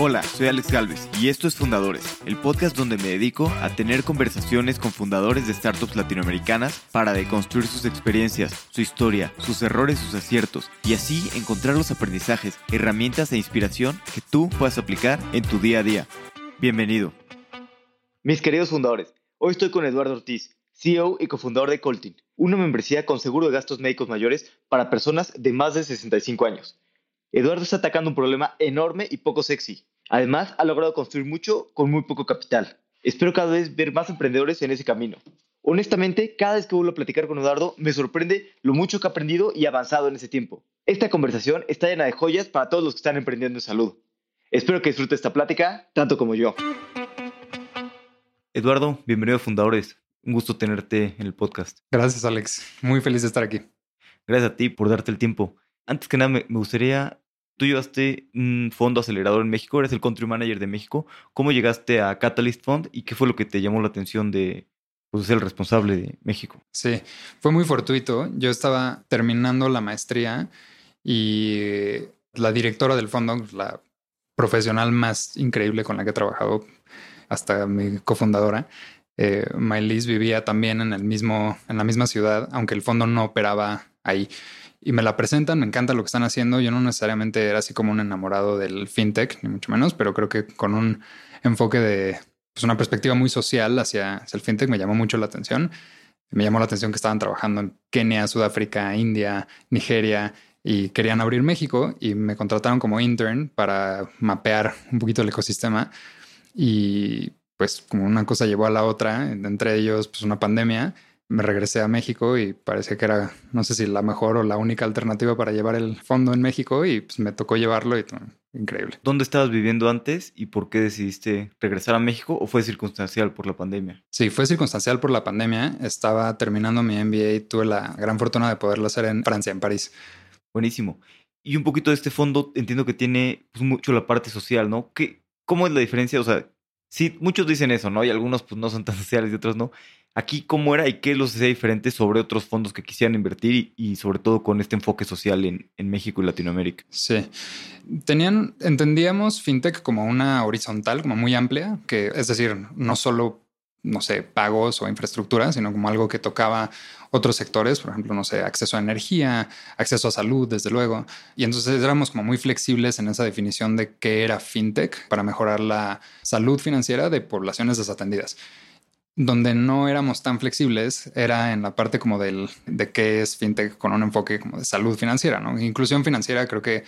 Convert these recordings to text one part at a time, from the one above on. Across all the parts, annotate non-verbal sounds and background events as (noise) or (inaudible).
Hola, soy Alex Galvez y esto es Fundadores, el podcast donde me dedico a tener conversaciones con fundadores de startups latinoamericanas para deconstruir sus experiencias, su historia, sus errores, sus aciertos y así encontrar los aprendizajes, herramientas e inspiración que tú puedas aplicar en tu día a día. Bienvenido. Mis queridos fundadores, hoy estoy con Eduardo Ortiz, CEO y cofundador de Coltin, una membresía con seguro de gastos médicos mayores para personas de más de 65 años. Eduardo está atacando un problema enorme y poco sexy. Además, ha logrado construir mucho con muy poco capital. Espero cada vez ver más emprendedores en ese camino. Honestamente, cada vez que vuelvo a platicar con Eduardo, me sorprende lo mucho que ha aprendido y avanzado en ese tiempo. Esta conversación está llena de joyas para todos los que están emprendiendo en salud. Espero que disfrute esta plática tanto como yo. Eduardo, bienvenido a Fundadores. Un gusto tenerte en el podcast. Gracias, Alex. Muy feliz de estar aquí. Gracias a ti por darte el tiempo. Antes que nada, me, gustaría, tú llevaste un fondo acelerador en México, eres el country manager de México. ¿Cómo llegaste a Catalyst Fund y qué fue lo que te llamó la atención de pues, el responsable de México? Sí, fue muy fortuito. Yo estaba terminando la maestría y la directora del fondo, la profesional más increíble con la que he trabajado, hasta mi cofundadora, eh, vivía también en el mismo, en la misma ciudad, aunque el fondo no operaba ahí y me la presentan, me encanta lo que están haciendo. Yo no necesariamente era así como un enamorado del fintech, ni mucho menos, pero creo que con un enfoque de pues, una perspectiva muy social hacia, el fintech me llamó mucho la atención. Me llamó la atención que estaban trabajando en Kenia, Sudáfrica, India, Nigeria y querían abrir México y me contrataron como intern para mapear un poquito el ecosistema y pues como una cosa llevó a la otra, entre ellos pues una pandemia me regresé a México y parecía que era, no sé si la mejor o la única alternativa para llevar el fondo en México y pues me tocó llevarlo y increíble. ¿Dónde estabas viviendo antes y por qué decidiste regresar a México o fue circunstancial por la pandemia? Sí, fue circunstancial por la pandemia. Estaba terminando mi MBA y tuve la gran fortuna de poderlo hacer en Francia, en París. Buenísimo. Y un poquito de este fondo entiendo que tiene pues, mucho la parte social, ¿no? ¿Qué, ¿Cómo es la diferencia? O sea, sí, muchos dicen eso, ¿no? Y algunos pues no son tan (laughs) sociales y otros no. Aquí, ¿cómo era y qué los hacía diferentes sobre otros fondos que quisieran invertir y, sobre todo con este enfoque social en, México y Latinoamérica? Sí. Tenían, entendíamos fintech como una horizontal, como muy amplia, que es decir, no solo, no sé, pagos o infraestructura, sino como algo que tocaba otros sectores, por ejemplo, no sé, acceso a energía, acceso a salud, desde luego. Y entonces éramos como muy flexibles en esa definición de qué era fintech para mejorar la salud financiera de poblaciones desatendidas. Donde no éramos tan flexibles era en la parte como del, de qué es fintech con un enfoque como de salud financiera, ¿no? Inclusión financiera, creo que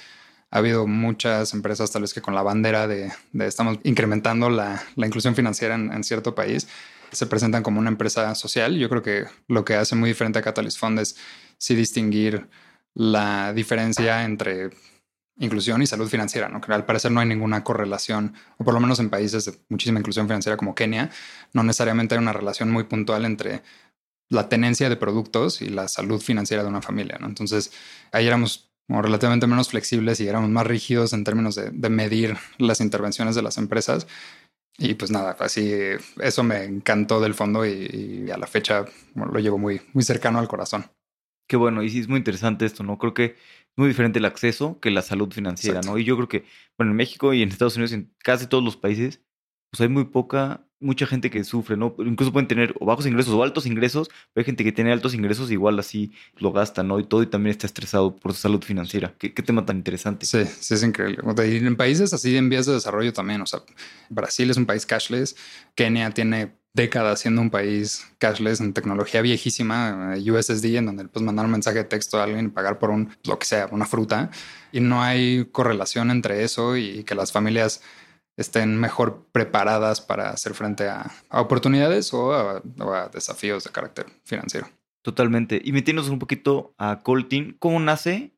ha habido muchas empresas tal vez que con la bandera de, estamos incrementando la, inclusión financiera en, cierto país, se presentan como una empresa social. Yo creo que lo que hace muy diferente a Catalyst Fund es sí distinguir la diferencia entre inclusión y salud financiera, ¿no? que al parecer no hay ninguna correlación, o por lo menos en países de muchísima inclusión financiera como Kenia, no necesariamente hay una relación muy puntual entre la tenencia de productos y la salud financiera de una familia. ¿no? Entonces, ahí éramos relativamente menos flexibles y éramos más rígidos en términos de, medir las intervenciones de las empresas. Y pues nada, así eso me encantó del fondo y, a la fecha lo llevo muy, muy cercano al corazón. Qué bueno, y sí es muy interesante esto, ¿no? Creo que muy diferente el acceso que la salud financiera, ¿no? Y yo creo que, bueno, en México y en Estados Unidos, en casi todos los países, pues hay muy poca, mucha gente que sufre, ¿no? Incluso pueden tener o bajos ingresos o altos ingresos, pero hay gente que tiene altos ingresos igual así lo gasta, ¿no? Y todo y también está estresado por su salud financiera. ¿Qué, tema tan interesante? Sí, sí, es increíble. Y en países así en vías de desarrollo también, o sea, Brasil es un país cashless, Kenia tiene décadas siendo un país cashless en tecnología viejísima, eh, USSD, en donde puedes mandar un mensaje de texto a alguien y pagar por un, lo que sea, una fruta. Y no hay correlación entre eso y que las familias estén mejor preparadas para hacer frente a, oportunidades o a, desafíos de carácter financiero. Totalmente. Y metiéndonos un poquito a Coltin, ¿cómo nace?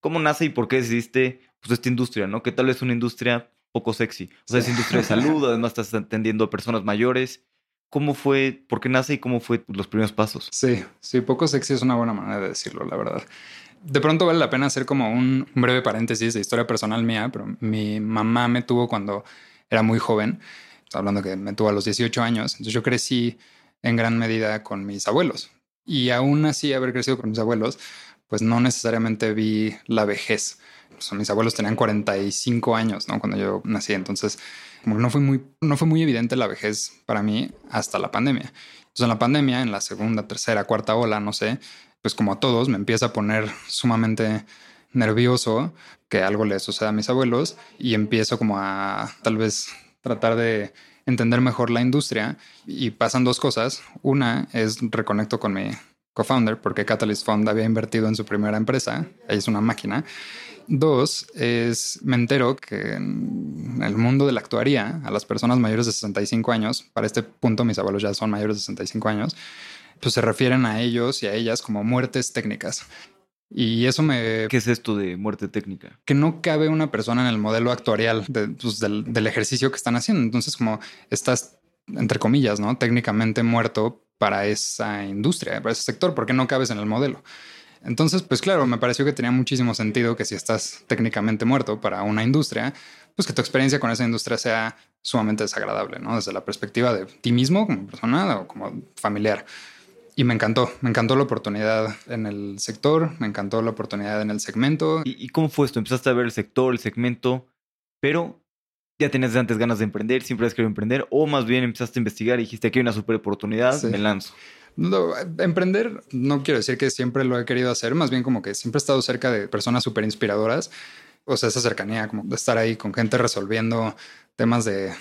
¿Cómo nace y por qué decidiste pues, esta industria, no? Que tal vez una industria poco sexy. O sea, es industria de salud, (laughs) además estás atendiendo a personas mayores. ¿Cómo fue, por qué nace y cómo fue los primeros pasos? Sí, sí, poco sexy es una buena manera de decirlo, la verdad. De pronto vale la pena hacer como un breve paréntesis de historia personal mía, pero mi mamá me tuvo cuando era muy joven, hablando que me tuvo a los 18 años, entonces yo crecí en gran medida con mis abuelos. Y aún así haber crecido con mis abuelos, pues no necesariamente vi la vejez. mis abuelos tenían 45 años, ¿no? Cuando yo nací, entonces no fue muy, no fue muy evidente la vejez para mí hasta la pandemia. Entonces en la pandemia, en la segunda, tercera, cuarta ola, no sé, pues como a todos me empieza a poner sumamente nervioso que algo le suceda a mis abuelos y empiezo como a tal vez tratar de entender mejor la industria y pasan dos cosas. Una es reconecto con mi co-founder porque Catalyst Fund había invertido en su primera empresa, es una máquina. Dos es me entero que en el mundo de la actuaría a las personas mayores de 65 años, para este punto mis abuelos ya son mayores de 65 años, pues se refieren a ellos y a ellas como muertes técnicas. Y eso me... ¿Qué es esto de muerte técnica? Que no cabe una persona en el modelo actuarial pues, del, del, ejercicio que están haciendo. Entonces, como estás, entre comillas, ¿no? Técnicamente muerto para esa industria, para ese sector, porque no cabes en el modelo. Entonces, pues claro, me pareció que tenía muchísimo sentido que si estás técnicamente muerto para una industria, pues que tu experiencia con esa industria sea sumamente desagradable, ¿no? Desde la perspectiva de ti mismo como persona o como familiar. Y me encantó, me encantó la oportunidad en el sector, me encantó la oportunidad en el segmento. ¿Y, cómo fue esto? Empezaste a ver el sector, el segmento, pero ya tenías antes ganas de emprender, siempre has querido emprender, o más bien empezaste a investigar y dijiste aquí hay una super oportunidad, me lanzo. No, emprender no quiero decir que siempre lo he querido hacer, más bien como que siempre he estado cerca de personas súper inspiradoras. O sea, esa cercanía, como de estar ahí con gente resolviendo temas de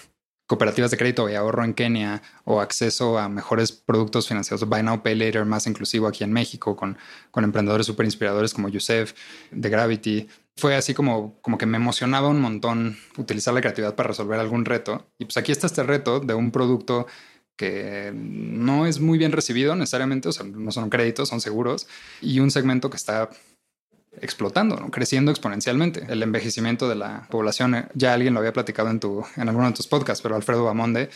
cooperativas de crédito y ahorro en Kenia o acceso a mejores productos financieros, Buy Now, Pay Later más inclusivo aquí en México con, con emprendedores súper inspiradores como Yusef de Gravity. Fue así como, como que me emocionaba un montón utilizar la creatividad para resolver algún reto. Y pues aquí está este reto de un producto que no es muy bien recibido necesariamente, o sea, no son créditos, son seguros, y un segmento que está explotando, creciendo exponencialmente. El envejecimiento de la población, eh, ya alguien lo había platicado en, tu, en alguno de tus podcasts, pero Alfredo Bamonde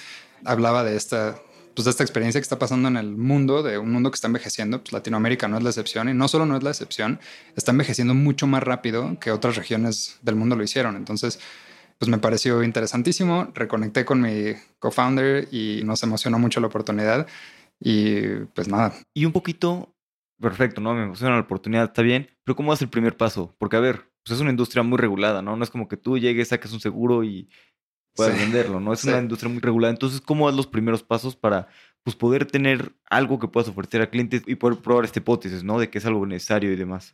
hablaba de esta, pues de esta experiencia que está pasando en el mundo, de un mundo que está envejeciendo. Pues Latinoamérica no es la excepción y no solo no es la excepción, está envejeciendo mucho más rápido que otras regiones del mundo lo hicieron. Entonces, pues me pareció interesantísimo. Reconecté con mi co-founder y nos emocionó mucho la oportunidad. Y pues nada. Y un poquito perfecto, ¿no? Me emociona la oportunidad, está bien, pero ¿cómo es el primer paso? Porque, a ver, pues es una industria muy regulada, ¿no? No es como que tú llegues, saques un seguro y puedas venderlo, ¿no? Es una industria muy regulada. Entonces, ¿cómo das los primeros pasos para pues, poder tener algo que puedas ofrecer a clientes y poder probar esta hipótesis, ¿no? De que es algo necesario y demás.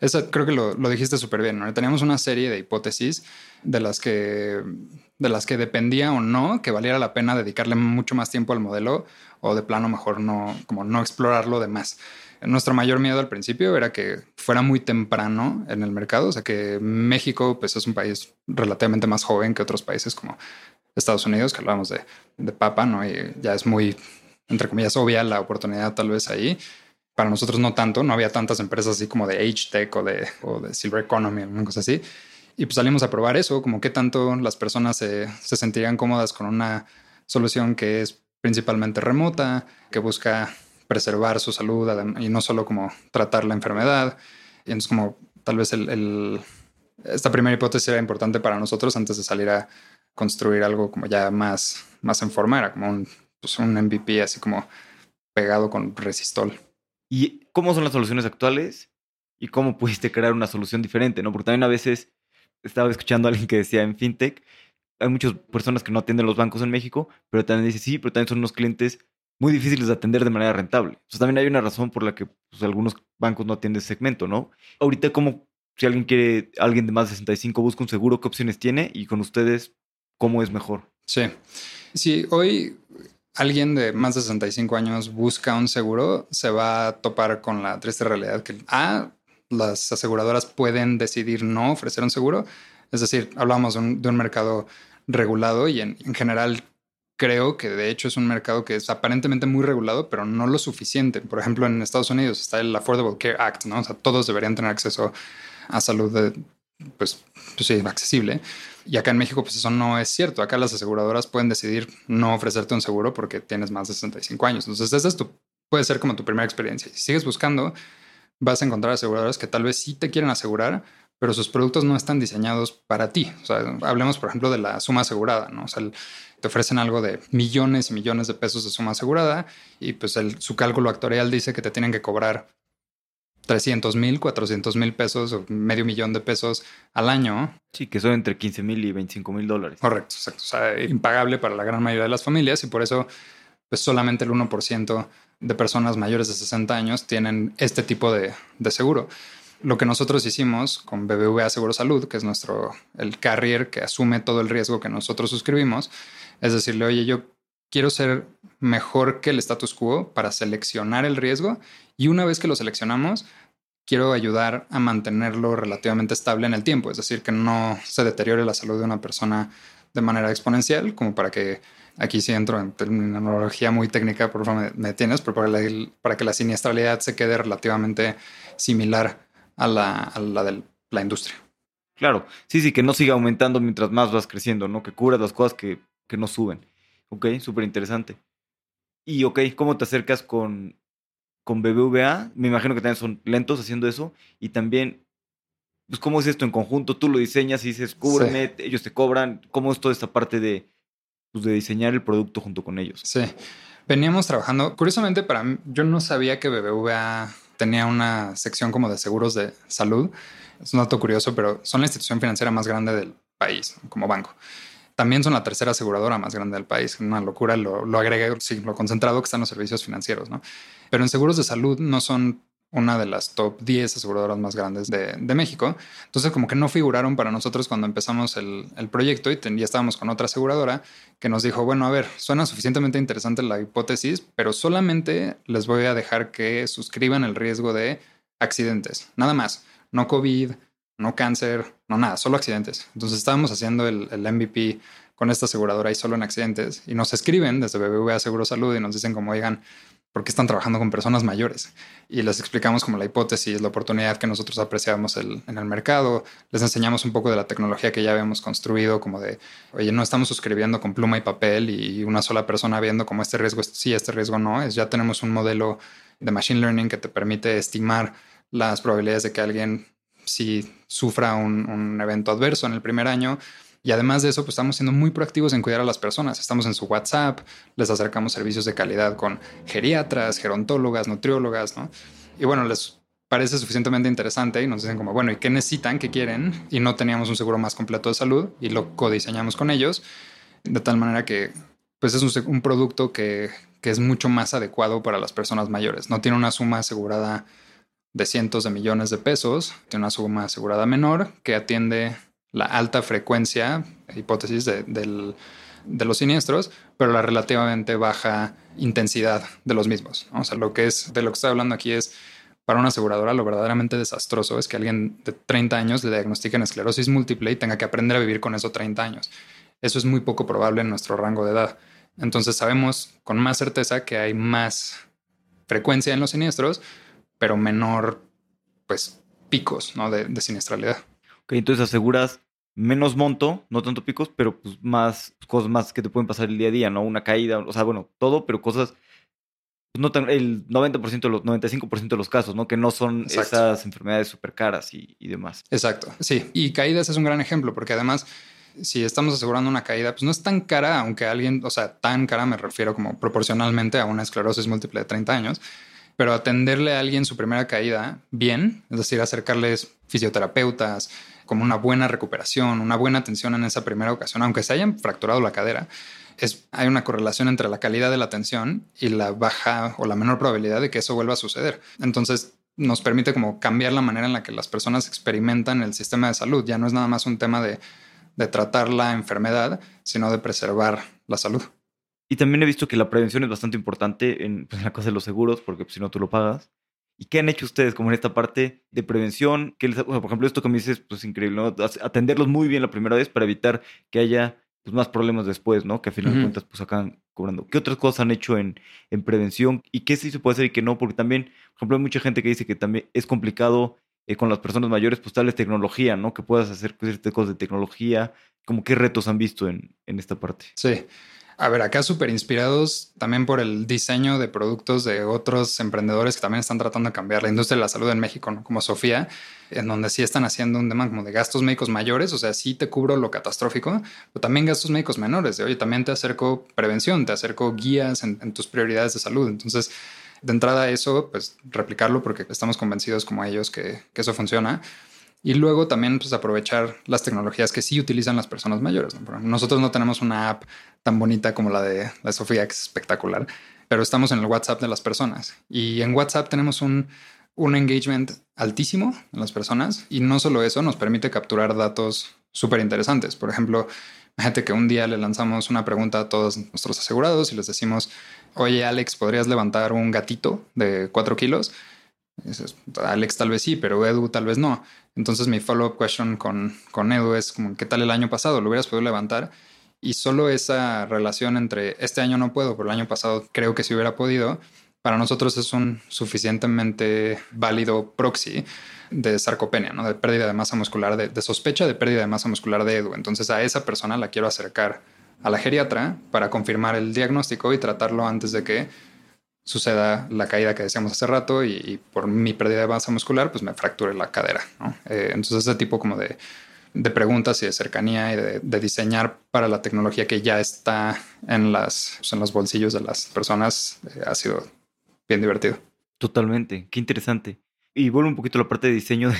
Eso creo que lo, lo dijiste súper bien, ¿no? Teníamos una serie de hipótesis de las que de las que dependía o no que valiera la pena dedicarle mucho más tiempo al modelo o de plano mejor no como no explorarlo de más. Nuestro mayor miedo al principio era que fuera muy temprano en el mercado, o sea que México pues es un país relativamente más joven que otros países como Estados Unidos, que hablamos de, de papa, ¿no? Y ya es muy, entre comillas, obvia la oportunidad tal vez ahí. Para nosotros no tanto, no había tantas empresas así como de H-Tech o de, o de Silver Economy, una cosa así. Y pues salimos a probar eso, como qué tanto las personas se, se sentirían cómodas con una solución que es principalmente remota, que busca preservar su salud y no solo como tratar la enfermedad. Y entonces como tal vez esta primera hipótesis era importante para nosotros antes de salir a construir algo como ya más, más en forma, era como un, pues un MVP así como pegado con resistol. ¿Y cómo son las soluciones actuales? ¿Y cómo pudiste crear una solución diferente? ¿no? Porque también a veces estaba escuchando a alguien que decía en FinTech, hay muchas personas que no atienden los bancos en México, pero también dice, sí, pero también son unos clientes muy difíciles de atender de manera rentable. O también hay una razón por la que pues, algunos bancos no atienden ese segmento, ¿no? Ahorita, como si alguien quiere, alguien de más de 65 busca un seguro, ¿qué opciones tiene? Y con ustedes, ¿cómo es mejor? Sí. Si hoy alguien de más de 65 años busca un seguro, se va a topar con la triste realidad que A, las aseguradoras pueden decidir no ofrecer un seguro. Es decir, hablamos de un, mercado regulado y en, general creo que de hecho es un mercado que es aparentemente muy regulado, pero no lo suficiente. Por ejemplo, en Estados Unidos está el Affordable Care Act, ¿no? O sea, todos deberían tener acceso a salud pues, pues sí, accesible. Y acá en México, pues eso no es cierto. Acá las aseguradoras pueden decidir no ofrecerte un seguro porque tienes más de 65 años. Entonces, esa es tu, puede ser como tu primera experiencia. Si sigues buscando, vas a encontrar aseguradoras que tal vez sí te quieren asegurar, pero sus productos no están diseñados para ti. O sea, hablemos, por ejemplo, de la suma asegurada, ¿no? O sea, te ofrecen algo de millones y millones de pesos de suma asegurada y pues el, su cálculo actuarial dice que te tienen que cobrar 300 mil, 400 mil pesos o medio millón de pesos al año. Sí, que son entre 15 mil y 25 mil dólares. Correcto, exacto. O sea, impagable para la gran mayoría de las familias y por eso pues solamente el 1% de personas mayores de 60 años tienen este tipo de, de seguro. Lo que nosotros hicimos con BBVA Seguro Salud, que es nuestro, el carrier que asume todo el riesgo que nosotros suscribimos, es decirle, oye, yo quiero ser mejor que el status quo para seleccionar el riesgo y una vez que lo seleccionamos, quiero ayudar a mantenerlo relativamente estable en el tiempo, es decir, que no se deteriore la salud de una persona de manera exponencial, como para que aquí sí entro en terminología muy técnica, por favor me, tienes, pero para, que la siniestralidad se quede relativamente similar a la, a la de la industria. Claro, sí, sí, que no siga aumentando mientras más vas creciendo, ¿no? Que cubras las cosas que, que no suben. Ok, súper interesante. Y ok, ¿cómo te acercas con, con BBVA? Me imagino que también son lentos haciendo eso. Y también, pues, ¿cómo es esto en conjunto? Tú lo diseñas y dices, cúbreme, ellos te cobran. ¿Cómo es toda esta parte de, pues, de diseñar el producto junto con ellos? Sí, veníamos trabajando. Curiosamente, para mí, yo no sabía que BBVA tenía una sección como de seguros de salud. Es un dato curioso, pero son la institución financiera más grande del país como banco. También son la tercera aseguradora más grande del país. Una locura lo, lo agregué, sí, lo concentrado que están los servicios financieros, ¿no? Pero en seguros de salud no son una de las top 10 aseguradoras más grandes de, México. Entonces, como que no figuraron para nosotros cuando empezamos el, proyecto y ya estábamos con otra aseguradora que nos dijo, bueno, a ver, suena suficientemente interesante la hipótesis, pero solamente les voy a dejar que suscriban el riesgo de accidentes. Nada más. No COVID, no cáncer, no nada, solo accidentes. Entonces estábamos haciendo el, MVP con esta aseguradora y solo en accidentes y nos escriben desde BBVA Seguro Salud y nos dicen como, oigan, ¿por qué están trabajando con personas mayores? Y les explicamos como la hipótesis, la oportunidad que nosotros apreciamos en el mercado, les enseñamos un poco de la tecnología que ya habíamos construido, como de, oye, no estamos suscribiendo con pluma y papel y una sola persona viendo como este riesgo sí, este riesgo no, es ya tenemos un modelo de machine learning que te permite estimar las probabilidades de que alguien si sufra un, evento adverso en el primer año. Y además de eso, pues estamos siendo muy proactivos en cuidar a las personas. Estamos en su WhatsApp, les acercamos servicios de calidad con geriatras, gerontólogas, nutriólogas, ¿no? Y bueno, les parece suficientemente interesante y nos dicen como, bueno, ¿y qué necesitan? ¿Qué quieren? Y no teníamos un seguro más completo de salud y lo codiseñamos con ellos, de tal manera que pues es un, un producto que, que es mucho más adecuado para las personas mayores. No tiene una suma asegurada de cientos de millones de pesos, tiene una suma asegurada menor que atiende la alta frecuencia, hipótesis de, los siniestros, pero la relativamente baja intensidad de los mismos. O sea, lo que es de lo que estoy hablando aquí es para una aseguradora lo verdaderamente desastroso es que alguien de 30 años le diagnostiquen esclerosis múltiple y tenga que aprender a vivir con eso 30 años. Eso es muy poco probable en nuestro rango de edad. Entonces sabemos con más certeza que hay más frecuencia en los siniestros, pero menor, pues, picos ¿no? de, siniestralidad. Ok, entonces aseguras menos monto, no tanto picos, pero pues más cosas más que te pueden pasar el día a día, ¿no? Una caída, o sea, bueno, todo, pero cosas, pues no tan, el 90% de los, 95% de los casos, ¿no? Que no son esas enfermedades súper caras y, y, demás. Exacto, sí. Y caídas es un gran ejemplo, porque además, si estamos asegurando una caída, pues no es tan cara, aunque alguien, o sea, tan cara me refiero como proporcionalmente a una esclerosis múltiple de 30 años, pero atenderle a alguien su primera caída bien, es decir, acercarles fisioterapeutas, como una buena recuperación, una buena atención en esa primera ocasión, aunque se hayan fracturado la cadera, es, hay una correlación entre la calidad de la atención y la baja o la menor probabilidad de que eso vuelva a suceder. Entonces, nos permite como cambiar la manera en la que las personas experimentan el sistema de salud. Ya no es nada más un tema de, de tratar la enfermedad, sino de preservar la salud. Y también he visto que la prevención es bastante importante en, pues, la cosa de los seguros, porque pues, si no tú lo pagas. ¿Y qué han hecho ustedes como en esta parte de prevención? Que por ejemplo, esto que me dices, pues increíble, ¿no? Atenderlos muy bien la primera vez para evitar que haya pues, más problemas después, ¿no? Que a final de cuentas pues acaban cobrando. ¿Qué otras cosas han hecho en, en prevención? ¿Y qué sí se puede hacer y qué no? Porque también, por ejemplo, hay mucha gente que dice que también es complicado eh, con las personas mayores, pues darles tecnología, ¿no? Que puedas hacer cosas de tecnología. Como qué retos han visto en, en esta parte. Sí. A ver, acá súper inspirados también por el diseño de productos de otros emprendedores que también están tratando de cambiar la industria de la salud en México, ¿no? como Sofía, en donde sí están haciendo un tema como de gastos médicos mayores, o sea, sí te cubro lo catastrófico, pero también gastos médicos menores, de oye, también te acerco prevención, te acerco guías en, tus prioridades de salud. Entonces, de entrada eso, pues replicarlo porque estamos convencidos como ellos que, eso funciona. Y luego también pues, aprovechar las tecnologías que sí utilizan las personas mayores. Nosotros no tenemos una app tan bonita como la de, la Sofía, que es espectacular, pero estamos en el WhatsApp de las personas. Y en WhatsApp tenemos un, un engagement altísimo en las personas. Y no solo eso, nos permite capturar datos súper interesantes. Por ejemplo, Imagínate que un día le lanzamos una pregunta a todos nuestros asegurados y les decimos, oye Alex, ¿podrías levantar un gatito de 4 kilos? Alex tal vez sí, pero Edu tal vez no. Entonces mi follow-up question con, con Edu es como, ¿qué tal el año pasado? ¿Lo hubieras podido levantar? Y solo esa relación entre este año no puedo, pero el año pasado creo que si hubiera podido, para nosotros es un suficientemente válido proxy de sarcopenia, ¿no? de pérdida de masa muscular, de, de, sospecha de pérdida de masa muscular de Edu. Entonces a esa persona la quiero acercar a la geriatra para confirmar el diagnóstico y tratarlo antes de que suceda la caída que decíamos hace rato y, por mi pérdida de masa muscular, pues me fracture la cadera. Eh, entonces ese tipo como de, preguntas y de cercanía y de, diseñar para la tecnología que ya está en, las, pues, en los bolsillos de las personas eh, ha sido bien divertido. Totalmente, qué interesante. Y vuelvo un poquito a la parte de diseño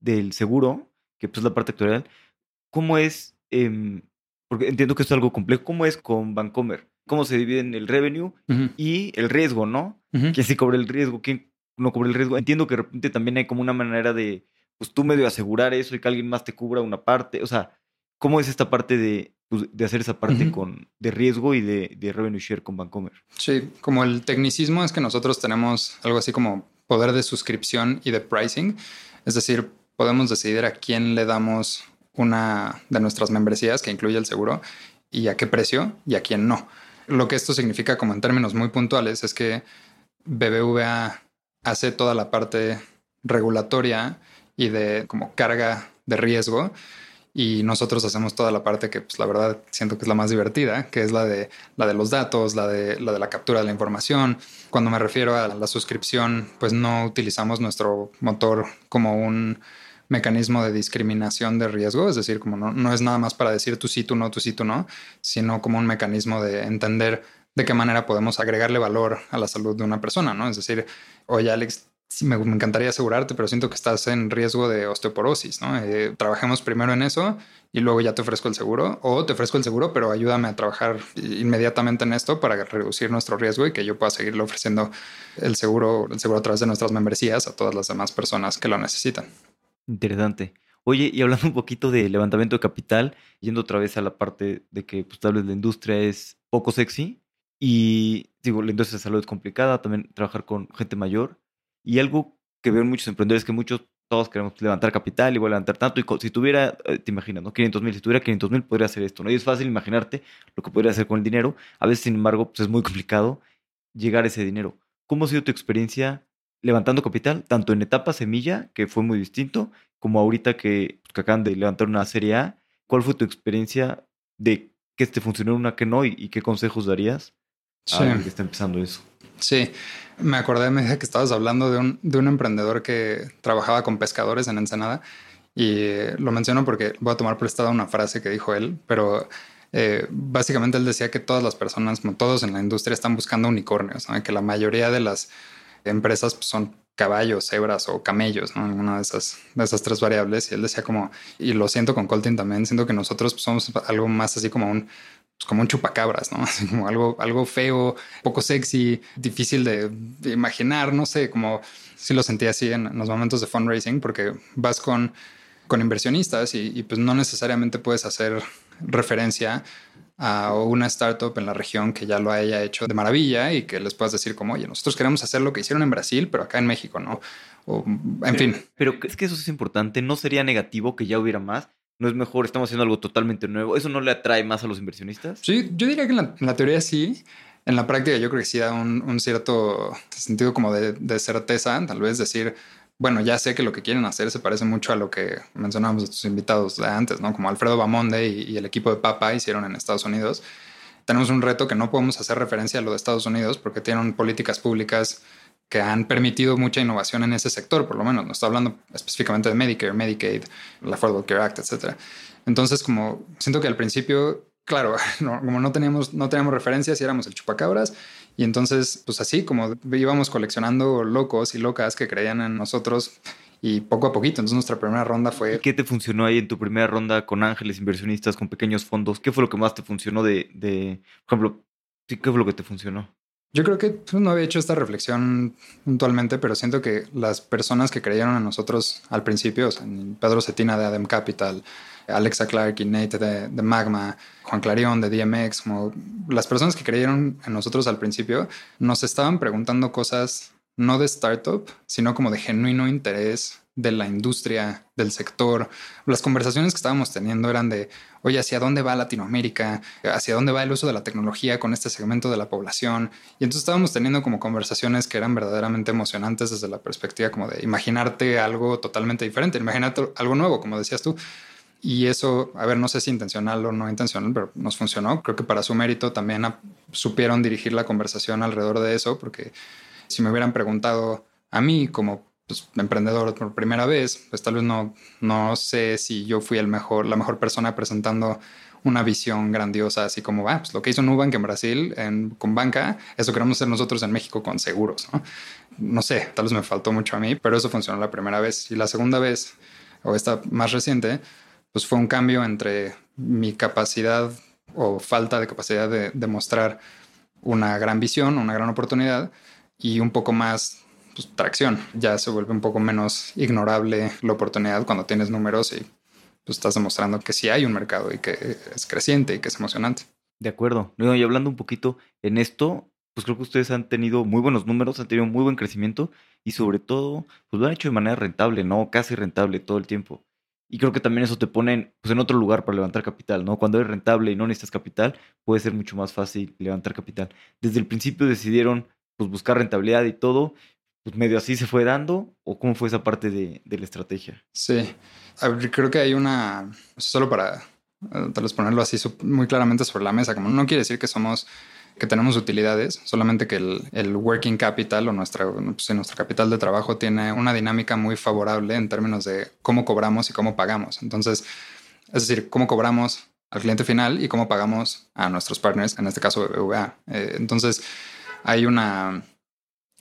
del, seguro, que pues la parte actual. ¿Cómo es, em, porque entiendo que esto es algo complejo, cómo es con Bancomer? cómo se dividen el revenue y el riesgo, ¿no? ¿Quién sí cobra el riesgo? ¿Quién no cobra el riesgo? Entiendo que de repente también hay como una manera de, pues tú medio asegurar eso y que alguien más te cubra una parte. O sea, ¿cómo es esta parte de, pues, de hacer esa parte con, de riesgo y de, de revenue share con Bancomer? Sí, como el tecnicismo es que nosotros tenemos algo así como poder de suscripción y de pricing. Es decir, podemos decidir a quién le damos una de nuestras membresías que incluye el seguro y a qué precio y a quién no. Lo que esto significa como en términos muy puntuales es que BBVA hace toda la parte regulatoria y de como carga de riesgo y nosotros hacemos toda la parte que pues la verdad siento que es la más divertida, que es la de la de los datos, la de la de la captura de la información. Cuando me refiero a la suscripción, pues no utilizamos nuestro motor como un mecanismo de discriminación de riesgo, es decir, como no, no es nada más para decir tú sí, tú no, tú sí, tú no, sino como un mecanismo de entender de qué manera podemos agregarle valor a la salud de una persona, ¿no? Es decir, oye Alex, me, encantaría asegurarte, pero siento que estás en riesgo de osteoporosis, ¿no? Eh, trabajemos primero en eso y luego ya te ofrezco el seguro o te ofrezco el seguro, pero ayúdame a trabajar inmediatamente en esto para reducir nuestro riesgo y que yo pueda seguirle ofreciendo el seguro, el seguro a través de nuestras membresías a todas las demás personas que lo necesitan. Interesante. Oye, y hablando un poquito de levantamiento de capital, yendo otra vez a la parte de que pues, tal vez la industria es poco sexy y digo, la industria de salud es complicada, también trabajar con gente mayor y algo que veo en muchos emprendedores que muchos, todos queremos levantar capital, igual levantar tanto y si tuviera, eh, te imaginas, ¿no? 500 mil, si tuviera 500 mil podría hacer esto, ¿no? Y es fácil imaginarte lo que podría hacer con el dinero, a veces sin embargo pues es muy complicado llegar a ese dinero. ¿Cómo ha sido tu experiencia levantando capital, tanto en etapa semilla, que fue muy distinto, como ahorita que, que acaban de levantar una serie A. ¿Cuál fue tu experiencia de que este funcionó una que no y, qué consejos darías a alguien que está empezando eso? Sí, me acordé me que estabas hablando de un, de un emprendedor que trabajaba con pescadores en Ensenada y lo menciono porque voy a tomar prestada una frase que dijo él, pero eh, básicamente él decía que todas las personas, todos en la industria, están buscando unicornios, que la mayoría de las empresas pues, son caballos, cebras o camellos, ¿no? Una de esas, de esas tres variables. Y él decía como, y lo siento con Colting también, siento que nosotros pues, somos algo más así como un, pues, como un chupacabras, ¿no? (laughs) Así como algo, algo feo, poco sexy, difícil de, imaginar, no sé, como si lo sentía así en, los momentos de fundraising, porque vas con, con inversionistas y, y pues no necesariamente puedes hacer referencia a una startup en la región que ya lo haya hecho de maravilla y que les puedas decir como, oye, nosotros queremos hacer lo que hicieron en Brasil, pero acá en México, ¿no? O, en fin. Pero es que eso es importante, no sería negativo que ya hubiera más. No es mejor, estamos haciendo algo totalmente nuevo. ¿Eso no le atrae más a los inversionistas? Sí, yo diría que en la, teoría sí. En la práctica yo creo que sí da un, cierto sentido como de, de certeza, tal vez decir, bueno, ya sé que lo que quieren hacer se parece mucho a lo que mencionábamos de tus invitados de antes, ¿no? Como Alfredo Bamonde y, el equipo de Papa hicieron en Estados Unidos. Tenemos un reto que no podemos hacer referencia a lo de Estados Unidos porque tienen políticas públicas que han permitido mucha innovación en ese sector, por lo menos. No estoy hablando específicamente de Medicare, Medicaid, la Affordable Care Act, etc. Entonces, como siento que al principio, claro, (laughs) como no teníamos, no teníamos referencias y éramos el chupacabras, Y entonces, pues así como íbamos coleccionando locos y locas que creían en nosotros y poco a poquito. Entonces nuestra primera ronda fue... ¿Qué te funcionó ahí en tu primera ronda con ángeles inversionistas, con pequeños fondos? ¿Qué fue lo que más te funcionó de, de por ejemplo, ¿qué fue lo que te funcionó? Yo creo que pues, no había hecho esta reflexión puntualmente, pero siento que las personas que creyeron en nosotros al principio, o sea, Pedro Cetina de Adam Capital, Alexa Clark y Nate de, de, Magma, Juan Clarion de DMX, como las personas que creyeron en nosotros al principio, nos estaban preguntando cosas no de startup, sino como de genuino interés de la industria, del sector. Las conversaciones que estábamos teniendo eran de, oye, ¿hacia dónde va Latinoamérica? ¿Hacia dónde va el uso de la tecnología con este segmento de la población? Y entonces estábamos teniendo como conversaciones que eran verdaderamente emocionantes desde la perspectiva como de imaginarte algo totalmente diferente, imaginarte algo nuevo, como decías tú. Y eso, a ver, no sé si intencional o no intencional, pero nos funcionó. Creo que para su mérito también supieron dirigir la conversación alrededor de eso, porque si me hubieran preguntado a mí como pues, emprendedor por primera vez, pues tal vez no, no sé si yo fui el mejor, la mejor persona presentando una visión grandiosa, así como, ah, pues lo que hizo Nubank en Brasil en, con banca, eso queremos hacer nosotros en México con seguros, ¿no? No sé, tal vez me faltó mucho a mí, pero eso funcionó la primera vez. Y la segunda vez, o esta más reciente, pues fue un cambio entre mi capacidad o falta de capacidad de demostrar una gran visión, una gran oportunidad y un poco más pues, tracción. Ya se vuelve un poco menos ignorable la oportunidad cuando tienes números y pues, estás demostrando que sí hay un mercado y que es creciente y que es emocionante. De acuerdo. y hablando un poquito en esto, pues creo que ustedes han tenido muy buenos números, han tenido muy buen crecimiento y sobre todo, pues lo han hecho de manera rentable, ¿no? Casi rentable todo el tiempo. Y creo que también eso te pone pues, en otro lugar para levantar capital, ¿no? Cuando eres rentable y no necesitas capital, puede ser mucho más fácil levantar capital. Desde el principio decidieron pues, buscar rentabilidad y todo, pues medio así se fue dando o cómo fue esa parte de, la estrategia? Sí, creo que hay una, solo para eh, tal vez ponerlo así muy claramente sobre la mesa, como no quiere decir que somos que tenemos utilidades, solamente que el, working capital o nuestra, pues, nuestro capital de trabajo tiene una dinámica muy favorable en términos de cómo cobramos y cómo pagamos. Entonces, es decir, cómo cobramos al cliente final y cómo pagamos a nuestros partners, en este caso BBVA. Eh, entonces, hay una,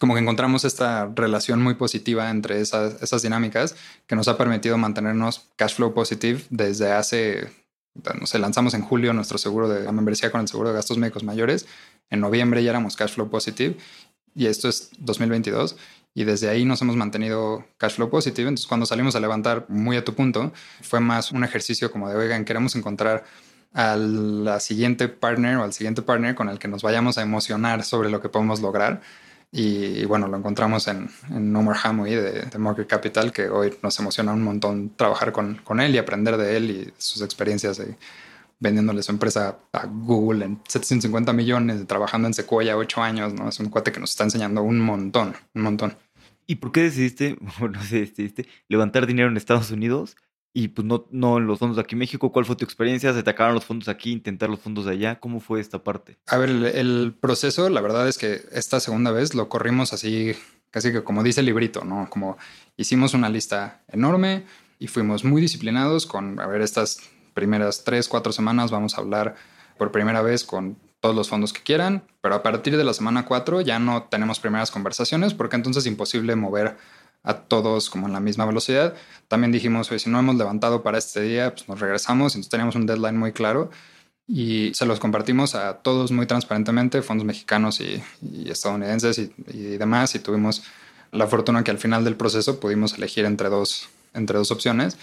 como que encontramos esta relación muy positiva entre esas, esas dinámicas que nos ha permitido mantenernos cash flow positive desde hace, no sé, lanzamos en julio nuestro seguro de la membresía con el seguro de gastos médicos mayores. En noviembre ya éramos cash flow positive y esto es 2022 y desde ahí nos hemos mantenido cash flow positive. Entonces, cuando salimos a levantar, muy a tu punto, fue más un ejercicio como de, oigan, queremos encontrar a la siguiente partner o al siguiente partner con el que nos vayamos a emocionar sobre lo que podemos lograr y, bueno, lo encontramos en, en Omar Hamoui de, de Market Capital, que hoy nos emociona un montón trabajar con, con él y aprender de él y sus experiencias vendiéndole su empresa a Google en 750 millones, trabajando en Sequoia ocho años, ¿no? Es un cuate que nos está enseñando un montón, un montón. ¿Y por qué decidiste, (laughs) bueno, decidiste levantar dinero en Estados Unidos y pues no, no en los fondos de aquí en México. ¿Cuál fue tu experiencia? ¿Se te acabaron los fondos aquí, intentar los fondos de allá? ¿Cómo fue esta parte? A ver, el, proceso, la verdad es que esta segunda vez lo corrimos así, casi que como dice el librito, ¿no? Como hicimos una lista enorme y fuimos muy disciplinados con, a ver, estas primeras tres, cuatro semanas vamos a hablar por primera vez con todos los fondos que quieran, pero a partir de la semana cuatro ya no tenemos primeras conversaciones porque entonces es imposible mover a todos como en la misma velocidad. También dijimos, oye, si no hemos levantado para este día, pues nos regresamos. Entonces teníamos un deadline muy claro y se los compartimos a todos muy transparentemente, fondos mexicanos y, estadounidenses y, demás. Y tuvimos la fortuna que al final del proceso pudimos elegir entre dos, entre dos opciones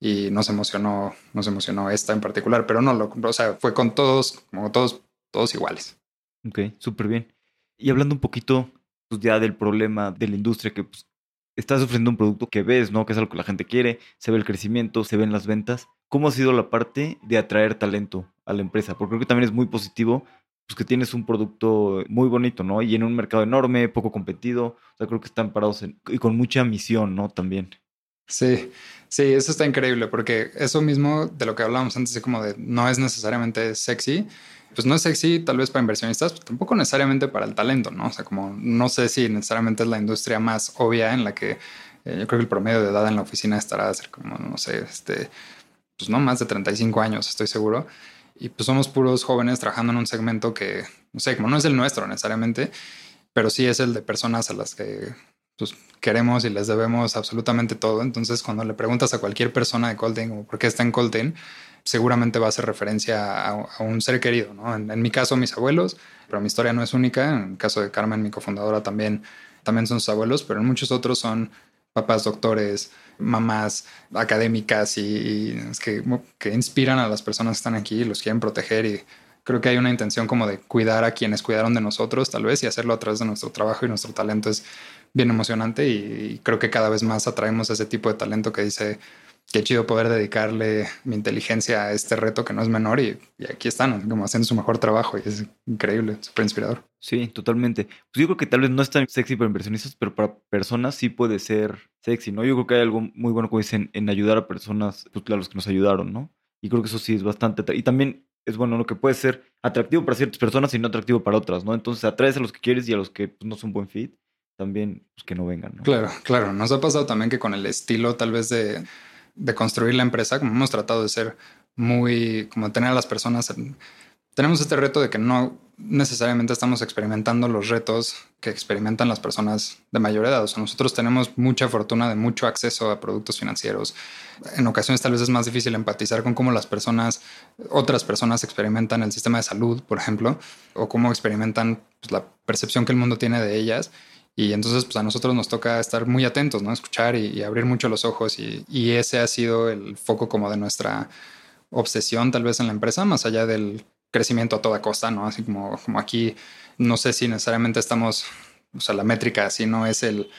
y nos emocionó, nos emocionó esta en particular, pero no, lo, o sea, fue con todos, como todos, todos iguales. Ok, súper bien. Y hablando un poquito pues ya del problema de la industria que pues, estás ofreciendo un producto que ves, ¿no? Que es algo que la gente quiere, se ve el crecimiento, se ven las ventas. ¿Cómo ha sido la parte de atraer talento a la empresa? Porque creo que también es muy positivo, pues que tienes un producto muy bonito, ¿no? Y en un mercado enorme, poco competido. O sea, creo que están parados y con mucha misión, ¿no? También. Sí, sí, eso está increíble porque eso mismo de lo que hablábamos antes, como de no es necesariamente sexy, pues no es sexy tal vez para inversionistas, tampoco necesariamente para el talento, ¿no? O sea, como no sé si necesariamente es la industria más obvia en la que eh, yo creo que el promedio de edad en la oficina estará a ser como, no sé, este, pues no más de 35 años, estoy seguro. y pues somos puros jóvenes trabajando en un segmento que, no sé, como no es el nuestro necesariamente, pero sí es el de personas a las que pues, queremos y les debemos absolutamente todo. Entonces, cuando le preguntas a cualquier persona de Colton como por qué está en Colton, seguramente va a hacer referencia a, un ser querido. En, mi caso, mis abuelos, pero mi historia no es única. En el caso de Carmen, mi cofundadora, también, también son sus abuelos, pero en muchos otros son papás doctores, mamás académicas y, que, inspiran a las personas que están aquí y los quieren proteger y creo que hay una intención como de cuidar a quienes cuidaron de nosotros tal vez y hacerlo a través de nuestro trabajo y nuestro talento bien emocionante y, creo que cada vez más atraemos ese tipo de talento que dice qué chido poder dedicarle mi inteligencia a este reto que no es menor y, aquí están como haciendo su mejor trabajo y es increíble, súper inspirador. Sí, totalmente. Pues yo creo que tal vez no es tan sexy para inversionistas, pero para personas sí puede ser sexy, ¿no? Yo creo que hay algo muy bueno, como dicen, en ayudar a personas, pues, a los que nos ayudaron, ¿no? Y creo que eso sí es bastante... Y también es bueno lo que puede ser atractivo para ciertas personas y no atractivo para otras, ¿no? Entonces atraes a los que quieres y a los que pues, no son buen fit, también pues, que no vengan, ¿no? Claro, claro. Nos ha pasado también que con el estilo tal vez de, de construir la empresa, como hemos tratado de ser muy, como tener a las personas en, tenemos este reto de que no necesariamente estamos experimentando los retos que experimentan las personas de mayor edad. O sea, nosotros tenemos mucha fortuna de mucho acceso a productos financieros. En ocasiones tal vez es más difícil empatizar con cómo las personas, otras personas experimentan el sistema de salud, por ejemplo, o cómo experimentan pues, la percepción que el mundo tiene de ellas. Y entonces, pues a nosotros nos toca estar muy atentos, ¿no? Escuchar y, abrir mucho los ojos. Y, ese ha sido el foco como de nuestra obsesión tal vez en la empresa, más allá del crecimiento a toda costa, ¿no? Así como, como aquí, no sé si necesariamente estamos, o sea, la métrica si no es el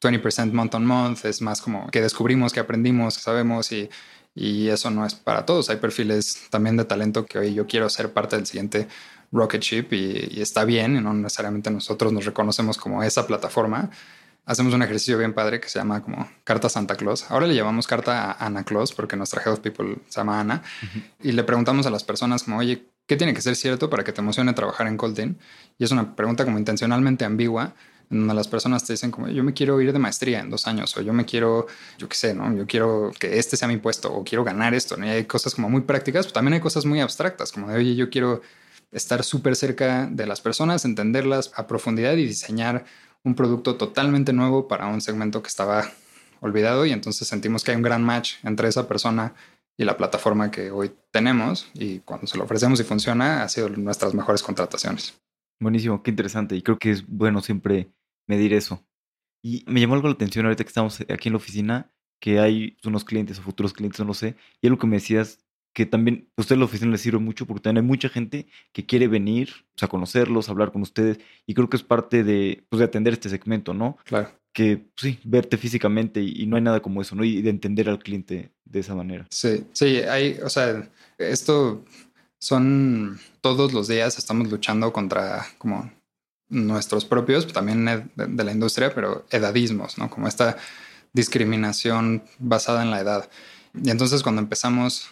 20% month on month, es más como que descubrimos, que aprendimos, que sabemos y, y eso no es para todos. Hay perfiles también de talento que hoy yo quiero ser parte del siguiente Rocket Ship y, y está bien, y no necesariamente nosotros nos reconocemos como esa plataforma. Hacemos un ejercicio bien padre que se llama como Carta Santa Claus. Ahora le llamamos Carta a Ana Claus porque nuestra Head of People se llama Ana. Y le preguntamos a las personas como, oye, ¿Qué tiene que ser cierto para que te emocione trabajar en Colton? Y es una pregunta como intencionalmente ambigua, en donde las personas te dicen como yo me quiero ir de maestría en dos años o yo me quiero, yo qué sé, ¿no? Yo quiero que este sea mi puesto o quiero ganar esto. ¿no? Y hay cosas como muy prácticas, pero también hay cosas muy abstractas, como de, oye, yo quiero estar súper cerca de las personas, entenderlas a profundidad y diseñar un producto totalmente nuevo para un segmento que estaba olvidado y entonces sentimos que hay un gran match entre esa persona y la plataforma que hoy tenemos y cuando se lo ofrecemos y funciona ha sido nuestras mejores contrataciones. Buenísimo, qué interesante y creo que es bueno siempre medir eso. Y me llamó algo la atención ahorita que estamos aquí en la oficina, que hay unos clientes o futuros clientes, no lo sé, y algo que me decías que también a usted la oficina les sirve mucho porque también hay mucha gente que quiere venir a conocerlos, hablar con ustedes y creo que es parte de, pues, de atender este segmento, ¿no? Claro que pues sí, verte físicamente y, no hay nada como eso, ¿no? Y de entender al cliente de esa manera. Sí, sí, hay, o sea, esto son todos los días estamos luchando contra como nuestros propios, también de, la industria, pero edadismos, ¿no? Como esta discriminación basada en la edad. Y entonces cuando empezamos,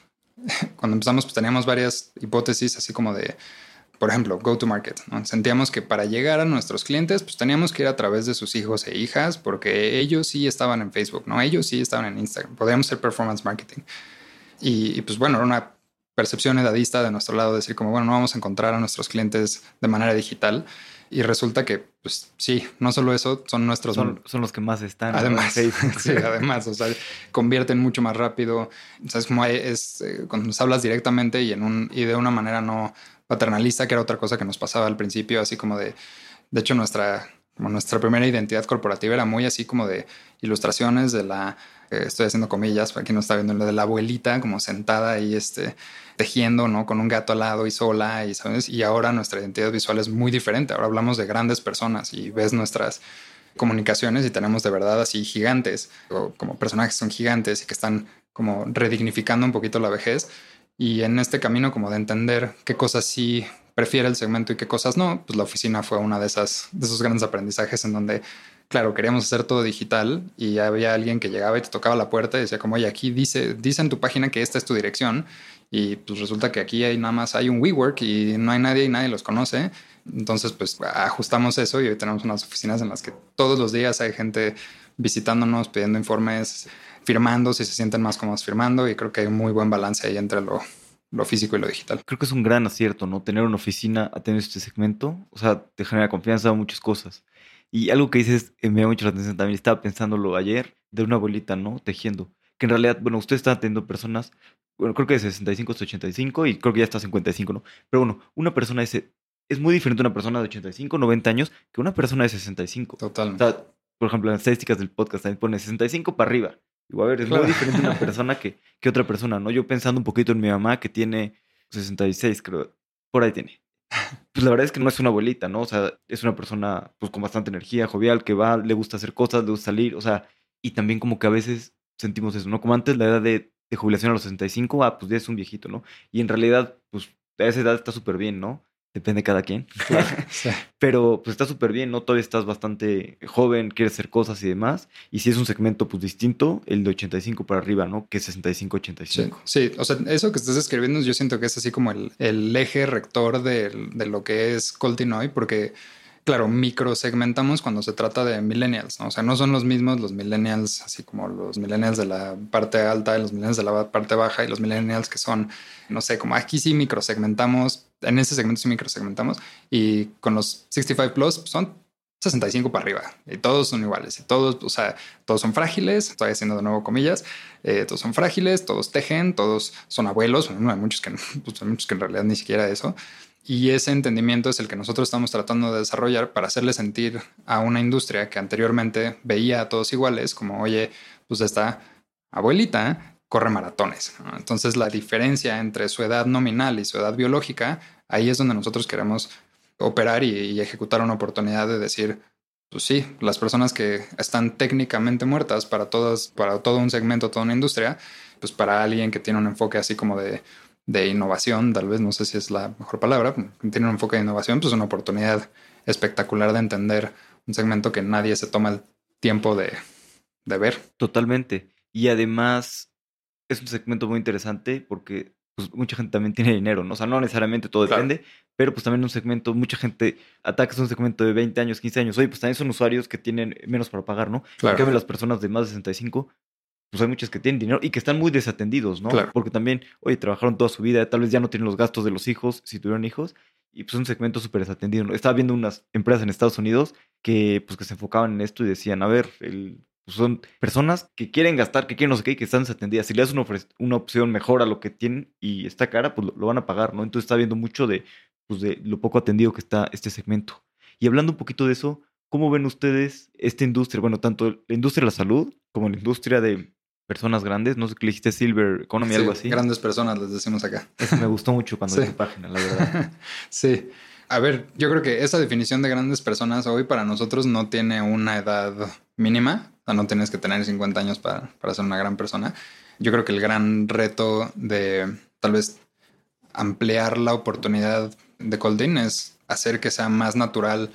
cuando empezamos, pues teníamos varias hipótesis así como de por ejemplo, go to market. Sentíamos que para llegar a nuestros clientes, pues teníamos que ir a través de sus hijos e hijas, porque ellos sí estaban en Facebook, ¿no? Ellos sí estaban en Instagram. Podríamos ser performance marketing. Y, pues bueno, era una percepción edadista de nuestro lado, decir como, bueno, no vamos a encontrar a nuestros clientes de manera digital. Y resulta que, pues sí, no solo eso, son nuestros... Son, los que más están. Además, (laughs) sí, además, o sea, convierten mucho más rápido. O sea, es como es, eh, cuando nos hablas directamente y, en un, y de una manera no paternalista, que era otra cosa que nos pasaba al principio, así como de, de hecho, nuestra, como nuestra primera identidad corporativa era muy así como de ilustraciones de la, estoy haciendo comillas, para quien no está viendo, de la abuelita como sentada ahí, este, tejiendo, ¿no? Con un gato al lado y sola, y, ¿sabes? Y ahora nuestra identidad visual es muy diferente, ahora hablamos de grandes personas y ves nuestras comunicaciones y tenemos de verdad así gigantes, o como personajes son gigantes y que están como redignificando un poquito la vejez y en este camino como de entender qué cosas sí prefiere el segmento y qué cosas no, pues la oficina fue una de esas de esos grandes aprendizajes en donde claro, queríamos hacer todo digital y había alguien que llegaba y te tocaba la puerta y decía como, "Oye, aquí dice dice en tu página que esta es tu dirección." Y pues resulta que aquí hay nada más hay un WeWork y no hay nadie y nadie los conoce. Entonces, pues ajustamos eso y hoy tenemos unas oficinas en las que todos los días hay gente visitándonos, pidiendo informes, firmando, si se sienten más cómodos firmando y creo que hay un muy buen balance ahí entre lo, lo físico y lo digital. Creo que es un gran acierto, ¿no? Tener una oficina a tener este segmento, o sea, te genera confianza, muchas cosas. Y algo que dices eh, me da mucho la atención también, estaba pensándolo ayer, de una abuelita, ¿no? Tejiendo. Que en realidad, bueno, usted está teniendo personas, bueno, creo que de 65 hasta 85 y creo que ya está 55, ¿no? Pero bueno, una persona ese es muy diferente una persona de 85, 90 años que una persona de 65. Totalmente. O sea, por ejemplo, en las estadísticas del podcast también pone 65 para arriba. Digo, a ver, es muy diferente una (laughs) persona que, que otra persona, ¿no? Yo pensando un poquito en mi mamá que tiene 66, creo, por ahí tiene. Pues la verdad es que no es una abuelita, ¿no? O sea, es una persona pues con bastante energía, jovial, que va, le gusta hacer cosas, le gusta salir, o sea, y también como que a veces sentimos eso, ¿no? Como antes la edad de, de jubilación a los 65, ah, pues ya es un viejito, ¿no? Y en realidad, pues a esa edad está súper bien, ¿no? Depende de cada quien. (laughs) Pero pues está súper bien, ¿no? Todavía estás bastante joven, quieres hacer cosas y demás. Y si es un segmento pues distinto, el de 85 para arriba, ¿no? Que es 65-85. Sí, o sea, eso que estás escribiendo yo siento que es así como el, el eje rector de, de, lo que es Coltinoy, porque claro, microsegmentamos cuando se trata de millennials, ¿no? O sea, no son los mismos los millennials, así como los millennials de la parte alta y los millennials de la parte baja y los millennials que son, no sé, como aquí sí microsegmentamos, en ese segmento sí microsegmentamos y con los 65 plus son 65 para arriba y todos son iguales y todos, o sea, todos son frágiles, estoy haciendo de nuevo comillas, eh, todos son frágiles, todos tejen, todos son abuelos, bueno, hay muchos que, (laughs) pues, hay muchos que en realidad ni siquiera eso. Y ese entendimiento es el que nosotros estamos tratando de desarrollar para hacerle sentir a una industria que anteriormente veía a todos iguales, como, oye, pues esta abuelita corre maratones. Entonces la diferencia entre su edad nominal y su edad biológica, ahí es donde nosotros queremos operar y, y ejecutar una oportunidad de decir, pues sí, las personas que están técnicamente muertas para todas, para todo un segmento, toda una industria, pues para alguien que tiene un enfoque así como de de innovación, tal vez, no sé si es la mejor palabra, tiene un enfoque de innovación, pues es una oportunidad espectacular de entender un segmento que nadie se toma el tiempo de, de ver. Totalmente. Y además es un segmento muy interesante porque pues, mucha gente también tiene dinero, ¿no? O sea, no necesariamente todo depende, pero pues también un segmento, mucha gente ataca un segmento de 20 años, 15 años. Oye, pues también son usuarios que tienen menos para pagar, ¿no? Claro. En las personas de más de 65 pues hay muchas que tienen dinero y que están muy desatendidos, ¿no? Claro. Porque también, oye, trabajaron toda su vida, tal vez ya no tienen los gastos de los hijos, si tuvieron hijos, y pues un segmento súper desatendido. Estaba viendo unas empresas en Estados Unidos que pues que se enfocaban en esto y decían, a ver, el, son personas que quieren gastar, que quieren no sé qué, que están desatendidas. Si le das una, una opción mejor a lo que tienen y está cara, pues lo, lo, van a pagar, ¿no? Entonces está viendo mucho de, pues de lo poco atendido que está este segmento. Y hablando un poquito de eso, ¿cómo ven ustedes esta industria? Bueno, tanto la industria de la salud como la industria de personas grandes, no sé qué le dijiste Silver Economy, sí, algo así. Grandes personas, les decimos acá. Eso me gustó mucho cuando sí. vi tu página, la verdad. (laughs) sí. A ver, yo creo que esa definición de grandes personas hoy para nosotros no tiene una edad mínima. Sea, no tienes que tener 50 años para, para ser una gran persona. Yo creo que el gran reto de tal vez ampliar la oportunidad de Coldin es hacer que sea más natural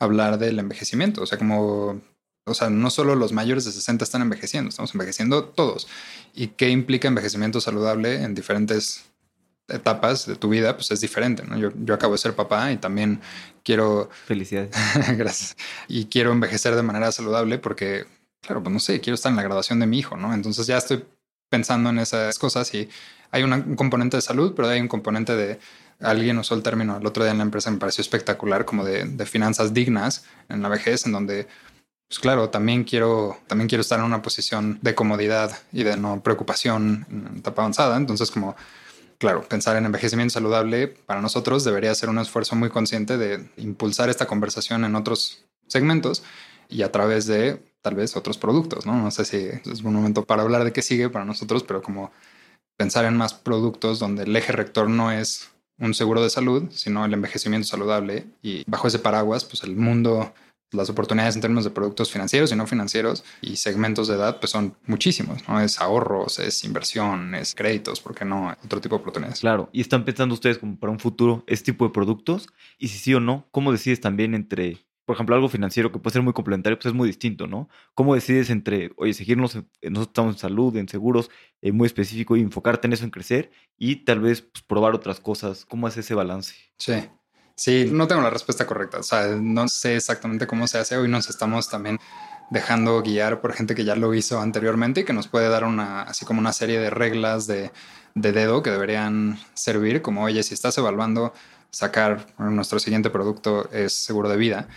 hablar del envejecimiento. O sea, como o sea, no solo los mayores de 60 están envejeciendo, estamos envejeciendo todos. ¿Y qué implica envejecimiento saludable en diferentes etapas de tu vida? Pues es diferente, ¿no? Yo, yo acabo de ser papá y también quiero... Felicidades. (laughs) Gracias. Y quiero envejecer de manera saludable porque, claro, pues no sé, quiero estar en la graduación de mi hijo, ¿no? Entonces ya estoy pensando en esas cosas y hay una, un componente de salud, pero hay un componente de... Alguien usó el término el otro día en la empresa, me pareció espectacular, como de, finanzas dignas en la vejez, en donde pues claro, también quiero, también quiero estar en una posición de comodidad y de no preocupación en etapa avanzada. Entonces, como, claro, pensar en envejecimiento saludable para nosotros debería ser un esfuerzo muy consciente de impulsar esta conversación en otros segmentos y a través de tal vez otros productos, ¿no? No sé si es un momento para hablar de qué sigue para nosotros, pero como pensar en más productos donde el eje rector no es un seguro de salud, sino el envejecimiento saludable y bajo ese paraguas, pues el mundo las oportunidades en términos de productos financieros y no financieros y segmentos de edad pues son muchísimos, ¿no? Es ahorros, es inversión, es créditos, ¿por qué no? Otro tipo de oportunidades. Claro, y están pensando ustedes como para un futuro este tipo de productos y si sí o no, ¿cómo decides también entre, por ejemplo, algo financiero que puede ser muy complementario, pues es muy distinto, ¿no? ¿Cómo decides entre, oye, seguirnos, nosotros estamos en salud, en seguros, eh, muy específico y enfocarte en eso, en crecer y tal vez pues, probar otras cosas? ¿Cómo hace ese balance? Sí. Sí, no tengo la respuesta correcta. O sea, no sé exactamente cómo se hace. Hoy nos estamos también dejando guiar por gente que ya lo hizo anteriormente y que nos puede dar una, así como una serie de reglas de, de dedo que deberían servir, como, oye, si estás evaluando sacar nuestro siguiente producto es seguro de vida,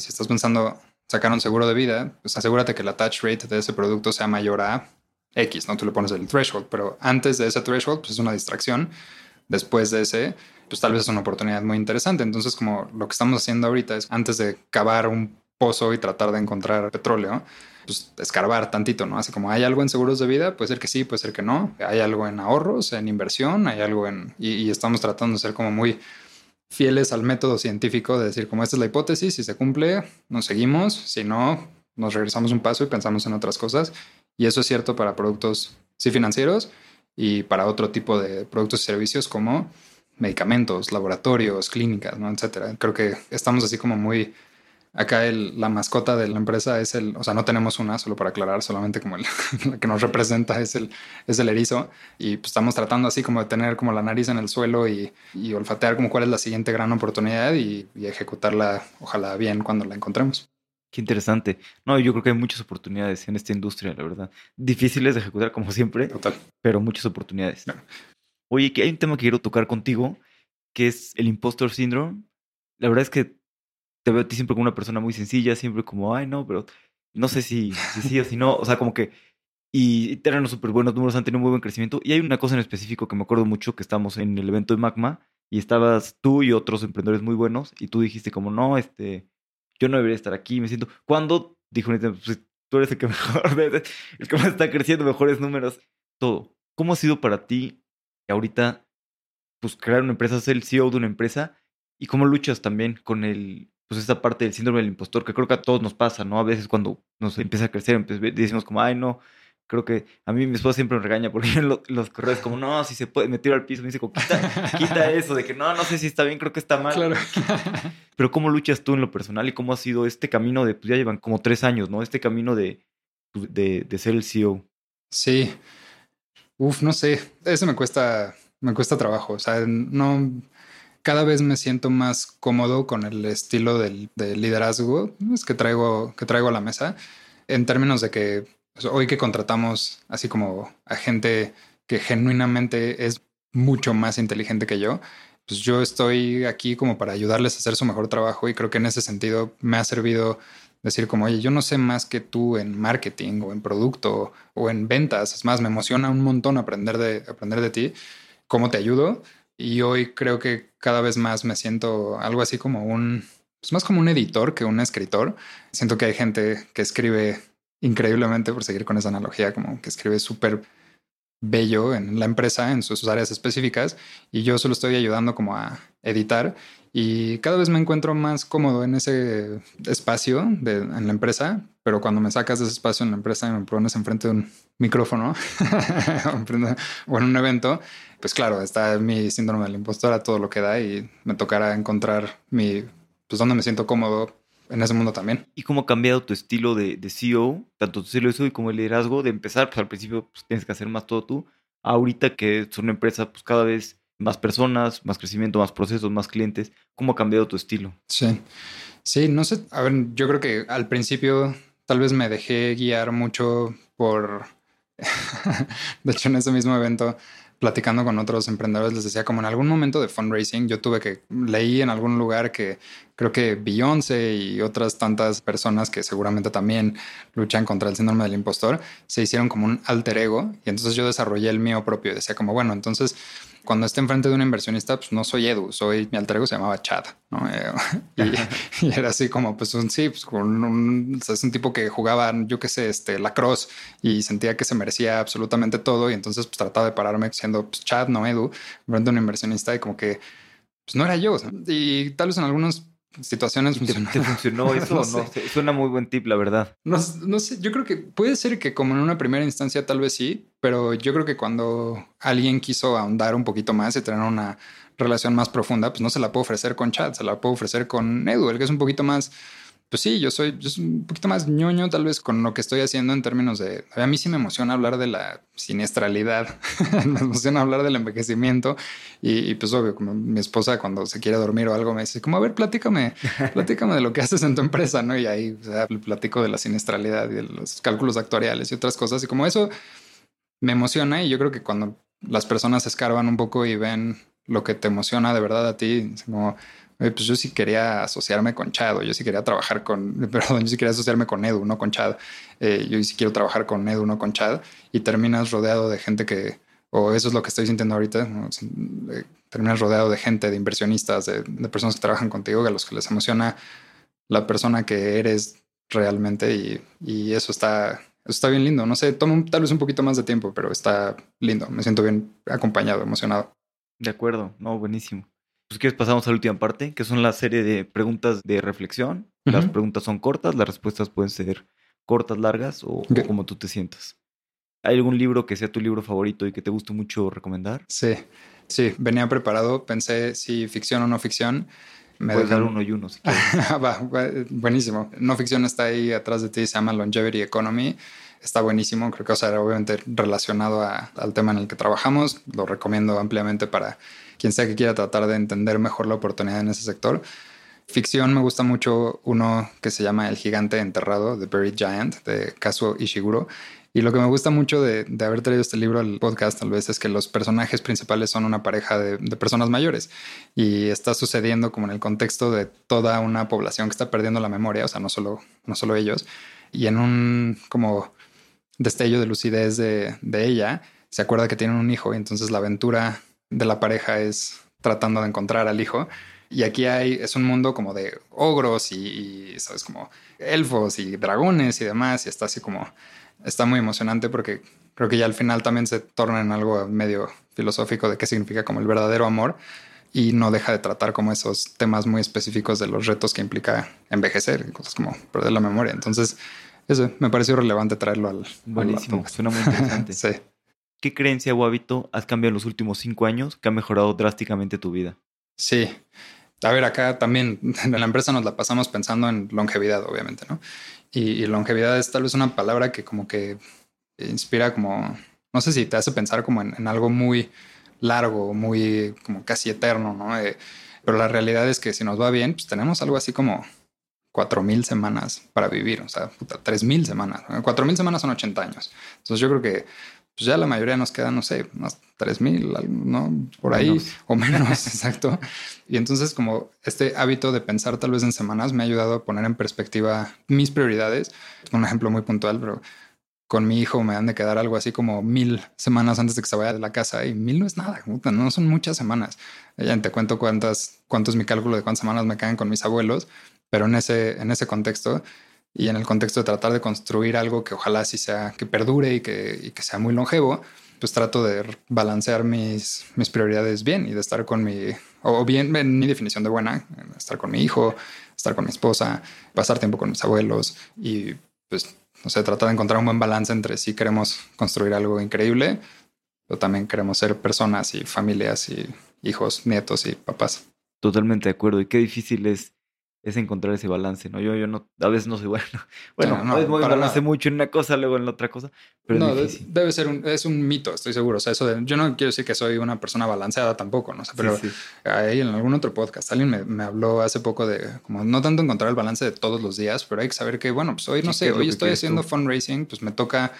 si estás pensando sacar un seguro de vida, pues asegúrate que la touch rate de ese producto sea mayor a X, ¿no? Tú le pones el threshold, pero antes de ese threshold, pues es una distracción. Después de ese, pues tal vez es una oportunidad muy interesante. Entonces, como lo que estamos haciendo ahorita es antes de cavar un pozo y tratar de encontrar petróleo, pues escarbar tantito, ¿no? Así como hay algo en seguros de vida, puede ser que sí, puede ser que no. Hay algo en ahorros, en inversión, hay algo en... Y, y estamos tratando de ser como muy fieles al método científico de decir, como esta es la hipótesis, si se cumple, nos seguimos, si no, nos regresamos un paso y pensamos en otras cosas. Y eso es cierto para productos sí financieros y para otro tipo de productos y servicios como medicamentos, laboratorios, clínicas, ¿no? etcétera. Creo que estamos así como muy Acá el, la mascota de la empresa es el, o sea, no tenemos una, solo para aclarar, solamente como el (laughs) la que nos representa es el, es el erizo. Y pues estamos tratando así como de tener como la nariz en el suelo y, y olfatear como cuál es la siguiente gran oportunidad y, y, ejecutarla, ojalá bien, cuando la encontremos. Qué interesante. No, yo creo que hay muchas oportunidades en esta industria, la verdad. Difíciles de ejecutar como siempre, Total. pero muchas oportunidades. Oye, que hay un tema que quiero tocar contigo, que es el impostor syndrome. La verdad es que te veo a ti siempre como una persona muy sencilla, siempre como, ay, no, pero no sé si, sí o si no. O sea, como que. Y, y los súper buenos números, han tenido muy buen crecimiento. Y hay una cosa en específico que me acuerdo mucho, que estamos en el evento de Magma y estabas tú y otros emprendedores muy buenos y tú dijiste como, no, este, yo no debería estar aquí, me siento... ¿Cuándo? Dijo, pues, tú eres el que (laughs) mejor, el que más está creciendo, mejores números, todo. ¿Cómo ha sido para ti ahorita, pues, crear una empresa, ser el CEO de una empresa? ¿Y cómo luchas también con el, pues esa parte del síndrome del impostor que creo que a todos nos pasa, ¿no? A veces cuando nos empieza a crecer, decimos como, ay, no, creo que a mí mi esposa siempre me regaña porque (laughs) en los, los correos como, no, si se puede, me tiro al piso, me dice, como, quita, quita eso, de que no, no sé si está bien, creo que está (laughs) mal. Claro. (laughs) Pero ¿cómo luchas tú en lo personal y cómo ha sido este camino de, pues ya llevan como tres años, ¿no? Este camino de, pues, de, de ser el CEO. Sí. Uf, no sé, eso me cuesta, me cuesta trabajo, o sea, no cada vez me siento más cómodo con el estilo del, liderazgo que traigo, que traigo a la mesa, en términos de que pues, hoy que contratamos así como a gente que genuinamente es mucho más inteligente que yo, pues yo estoy aquí como para ayudarles a hacer su mejor trabajo y creo que en ese sentido me ha servido decir como, oye, yo no sé más que tú en marketing o en producto o en ventas, es más, me emociona un montón aprender de, aprender de ti, cómo te ayudo y hoy creo que cada vez más me siento algo así como un, pues más como un editor que un escritor. Siento que hay gente que escribe increíblemente, por seguir con esa analogía, como que escribe súper bello en la empresa, en sus áreas específicas, y yo solo estoy ayudando como a editar y cada vez me encuentro más cómodo en ese espacio de, en la empresa, pero cuando me sacas de ese espacio en la empresa y me pones enfrente de un micrófono (laughs) o en un evento, pues claro, está mi síndrome del impostor a todo lo que da y me tocará encontrar mi, pues donde me siento cómodo en ese mundo también. ¿Y cómo ha cambiado tu estilo de, de CEO, tanto tu estilo de CEO como el liderazgo, de empezar, pues al principio pues, tienes que hacer más todo tú, ahorita que es una empresa pues cada vez más personas, más crecimiento, más procesos, más clientes, ¿cómo ha cambiado tu estilo? Sí, sí, no sé, a ver, yo creo que al principio tal vez me dejé guiar mucho por, (laughs) de hecho en ese mismo evento platicando con otros emprendedores, les decía como en algún momento de fundraising, yo tuve que leí en algún lugar que creo que Beyoncé y otras tantas personas que seguramente también luchan contra el síndrome del impostor, se hicieron como un alter ego y entonces yo desarrollé el mío propio. Decía como, bueno, entonces cuando esté enfrente de un inversionista, pues no soy Edu, soy mi alter ego se llamaba Chad, ¿no? Eh, (laughs) y, (laughs) y, era así como, pues un sí, pues con un, es un tipo que jugaba, yo qué sé, este, lacrosse y sentía que se merecía absolutamente todo y entonces pues trataba de pararme siendo pues, Chad, no Edu, frente a un inversionista y como que pues no era yo. Y tal vez en algunos situaciones ¿Te, ¿Te funcionó (laughs) eso no, no? Suena muy buen tip, la verdad. No, no, sé, yo creo que puede ser que como en una primera instancia tal vez sí, pero yo creo que cuando alguien quiso ahondar un poquito más y tener una relación más profunda, pues no se la puedo ofrecer con chat, se la puedo ofrecer con Edu, el que es un poquito más pues sí, yo soy, yo soy un poquito más ñoño tal vez con lo que estoy haciendo en términos de... A mí sí me emociona hablar de la siniestralidad, (laughs) me emociona hablar del envejecimiento y, pues obvio, como mi esposa cuando se quiere dormir o algo me dice como, a ver, platícame, (laughs) platícame de lo que haces en tu empresa, ¿no? Y ahí o sea, platico de la siniestralidad y de los cálculos actuariales y otras cosas y como eso me emociona y yo creo que cuando las personas escarban un poco y ven lo que te emociona de verdad a ti, como pues yo sí quería asociarme con Chad, yo sí quería trabajar con, (laughs) perdón, yo sí quería asociarme con Edu, no con Chad. Eh, yo sí quiero trabajar con Edu, no con Chad. Y terminas rodeado de gente que, o eso es lo que estoy sintiendo ahorita, eh, terminas rodeado de gente, de inversionistas, de, personas que trabajan contigo, a los que les emociona la persona que eres realmente y, y eso está, eso está bien lindo. No sé, toma tal vez un poquito más de tiempo, pero está lindo. Me siento bien acompañado, emocionado. De acuerdo, no, buenísimo pues quieres pasamos a la última parte, que son la serie de preguntas de reflexión. Las preguntas son cortas, las respuestas pueden ser cortas, largas o, como tú te sientas. ¿Hay algún libro que sea tu libro favorito y que te guste mucho recomendar? Sí, sí, venía preparado, pensé si ficción o no ficción. Me Puedes dar uno y uno si (laughs) Va, buenísimo. No ficción está ahí atrás de ti, se llama Longevity Economy. Está buenísimo, creo que va a ser obviamente relacionado al tema en el que trabajamos. Lo recomiendo ampliamente para quien sea que quiera tratar de entender mejor la oportunidad en ese sector. Ficción me gusta mucho uno que se llama El gigante enterrado, The Buried Giant, de Kazuo Ishiguro. Y lo que me gusta mucho de, haber traído este libro al podcast tal vez es que los personajes principales son una pareja de, personas mayores y está sucediendo como en el contexto de toda una población que está perdiendo la memoria, o sea, no solo, no solo ellos. Y en un como destello de lucidez de, de ella, se acuerda que tienen un hijo y entonces la aventura de la pareja es tratando de encontrar al hijo. Y aquí hay, es un mundo como de ogros y, sabes, como elfos y dragones y demás. Y está así como, está muy emocionante porque creo que ya al final también se torna en algo medio filosófico de qué significa como el verdadero amor y no deja de tratar como esos temas muy específicos de los retos que implica envejecer, cosas como perder la memoria. Entonces, eso me pareció relevante traerlo al. Buenísimo, suena muy interesante. (laughs) sí. ¿Qué creencia o hábito has cambiado en los últimos cinco años que ha mejorado drásticamente tu vida? Sí. A ver, acá también (laughs) en la empresa nos la pasamos pensando en longevidad, obviamente, ¿no? Y, longevidad es tal vez una palabra que como que inspira como, no sé si te hace pensar como en, algo muy largo, muy como casi eterno, ¿no? Eh, pero la realidad es que si nos va bien, pues tenemos algo así como cuatro mil semanas para vivir, o sea, tres mil semanas. Cuatro mil semanas son 80 años. Entonces yo creo que pues ya la mayoría nos queda, no sé, unas tres mil, ¿no? Por ahí o menos, (laughs) exacto. Y entonces como este hábito de pensar tal vez en semanas me ha ayudado a poner en perspectiva mis prioridades. Un ejemplo muy puntual, pero con mi hijo me han de quedar algo así como mil semanas antes de que se vaya de la casa y mil no es nada, no son muchas semanas. Ya te cuento cuántas, cuánto es mi cálculo de cuántas semanas me quedan con mis abuelos, pero en ese, en ese contexto y en el contexto de tratar de construir algo que ojalá sí sea, que perdure y que, que sea muy longevo, pues trato de balancear mis, mis prioridades bien y de estar con mi, o bien en mi definición de buena, estar con mi hijo, estar con mi esposa, pasar tiempo con mis abuelos y pues, no sé, tratar de encontrar un buen balance entre si queremos construir algo increíble, pero también queremos ser personas y familias y hijos, nietos y papás. Totalmente de acuerdo. Y qué difícil es es encontrar ese balance, ¿no? Yo, yo no, a veces no soy (laughs) bueno. Bueno, no, no, balance mucho en una cosa, luego en la otra cosa, pero no, debe ser un, es un mito, estoy seguro. O sea, eso de, yo no quiero decir que soy una persona balanceada tampoco, no sé, pero ahí en algún otro podcast alguien me, me, habló hace poco de como no tanto encontrar el balance de todos los días, pero hay que saber que, bueno, pues hoy no sé, hoy estoy haciendo fundraising, pues me toca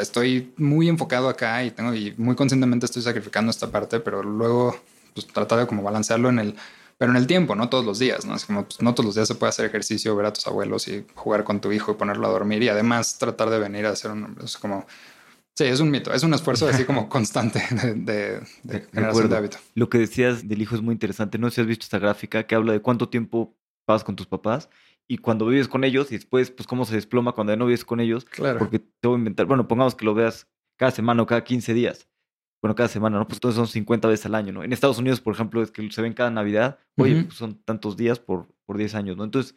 estoy muy enfocado acá y tengo y muy conscientemente estoy sacrificando esta parte, pero luego pues tratar de como balancearlo en el pero en el tiempo, no todos los días, ¿no? Es como, pues, no todos los días se puede hacer ejercicio, ver a tus abuelos y jugar con tu hijo y ponerlo a dormir y además tratar de venir a hacer un, es como, sí, es un mito, es un esfuerzo así como (laughs) constante de, de, generación de hábito. Lo que decías del hijo es muy interesante, no sé si has visto esta gráfica que habla de cuánto tiempo pasas con tus papás y cuando vives con ellos y después, pues cómo se desploma cuando ya no vives con ellos. Claro. Porque te voy a inventar, bueno, pongamos que lo veas cada semana o cada 15 días bueno, cada semana, ¿no? Pues entonces son 50 veces al año, ¿no? En Estados Unidos, por ejemplo, es que se ven cada Navidad, oye, pues son tantos días por, por 10 años, ¿no? Entonces,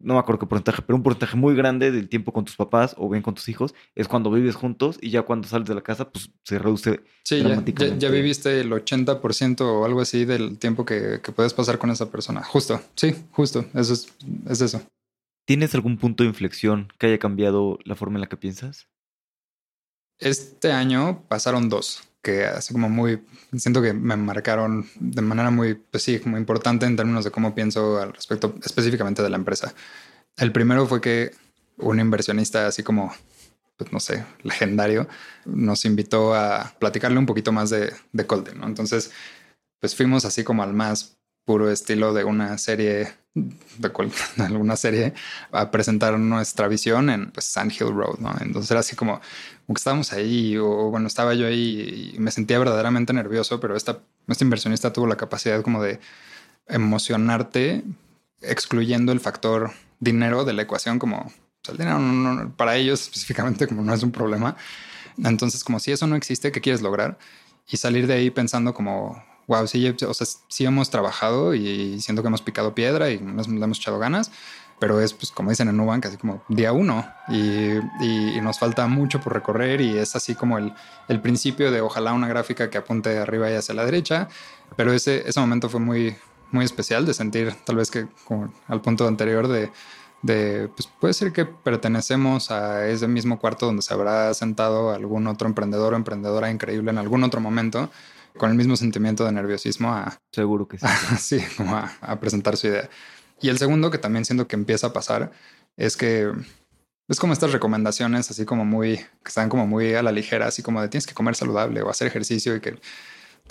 no me acuerdo qué porcentaje, pero un porcentaje muy grande del tiempo con tus papás o bien con tus hijos es cuando vives juntos y ya cuando sales de la casa, pues se reduce. Sí, ya, ya, viviste el 80% o algo así del tiempo que, que, puedes pasar con esa persona. Justo, sí, justo, eso es, es eso. ¿Tienes algún punto de inflexión que haya cambiado la forma en la que piensas? Este año pasaron dos, que así como muy, siento que me marcaron de manera muy, pues sí, como importante en términos de cómo pienso al respecto específicamente de la empresa. El primero fue que un inversionista así como, pues no sé, legendario, nos invitó a platicarle un poquito más de, de Colden, ¿no? Entonces, pues fuimos así como al más puro estilo de una serie (laughs) de, alguna serie a presentar nuestra visión en pues, Sand Hill Road, ¿no? Entonces era así como, como que estábamos ahí o bueno, estaba yo ahí y me sentía verdaderamente nervioso, pero esta, este inversionista tuvo la capacidad como de emocionarte excluyendo el factor dinero de la ecuación como el dinero para ellos específicamente como no es un problema. Entonces como si eso no existe, ¿qué quieres lograr? Y salir de ahí pensando como, wow, sí, o sea, sí hemos trabajado y siento que hemos picado piedra y nos, hemos echado ganas, pero es, pues, como dicen en Nubank, así como día uno y, y, nos falta mucho por recorrer y es así como el, el, principio de ojalá una gráfica que apunte arriba y hacia la derecha, pero ese, ese momento fue muy, muy especial de sentir tal vez que como al punto anterior de, de, pues puede ser que pertenecemos a ese mismo cuarto donde se habrá sentado algún otro emprendedor o emprendedora increíble en algún otro momento con el mismo sentimiento de nerviosismo a... Seguro que sí. (laughs) sí, como a, presentar su idea. Y el segundo que también siento que empieza a pasar es que es como estas recomendaciones así como muy, que están como muy a la ligera, así como de tienes que comer saludable o hacer ejercicio y que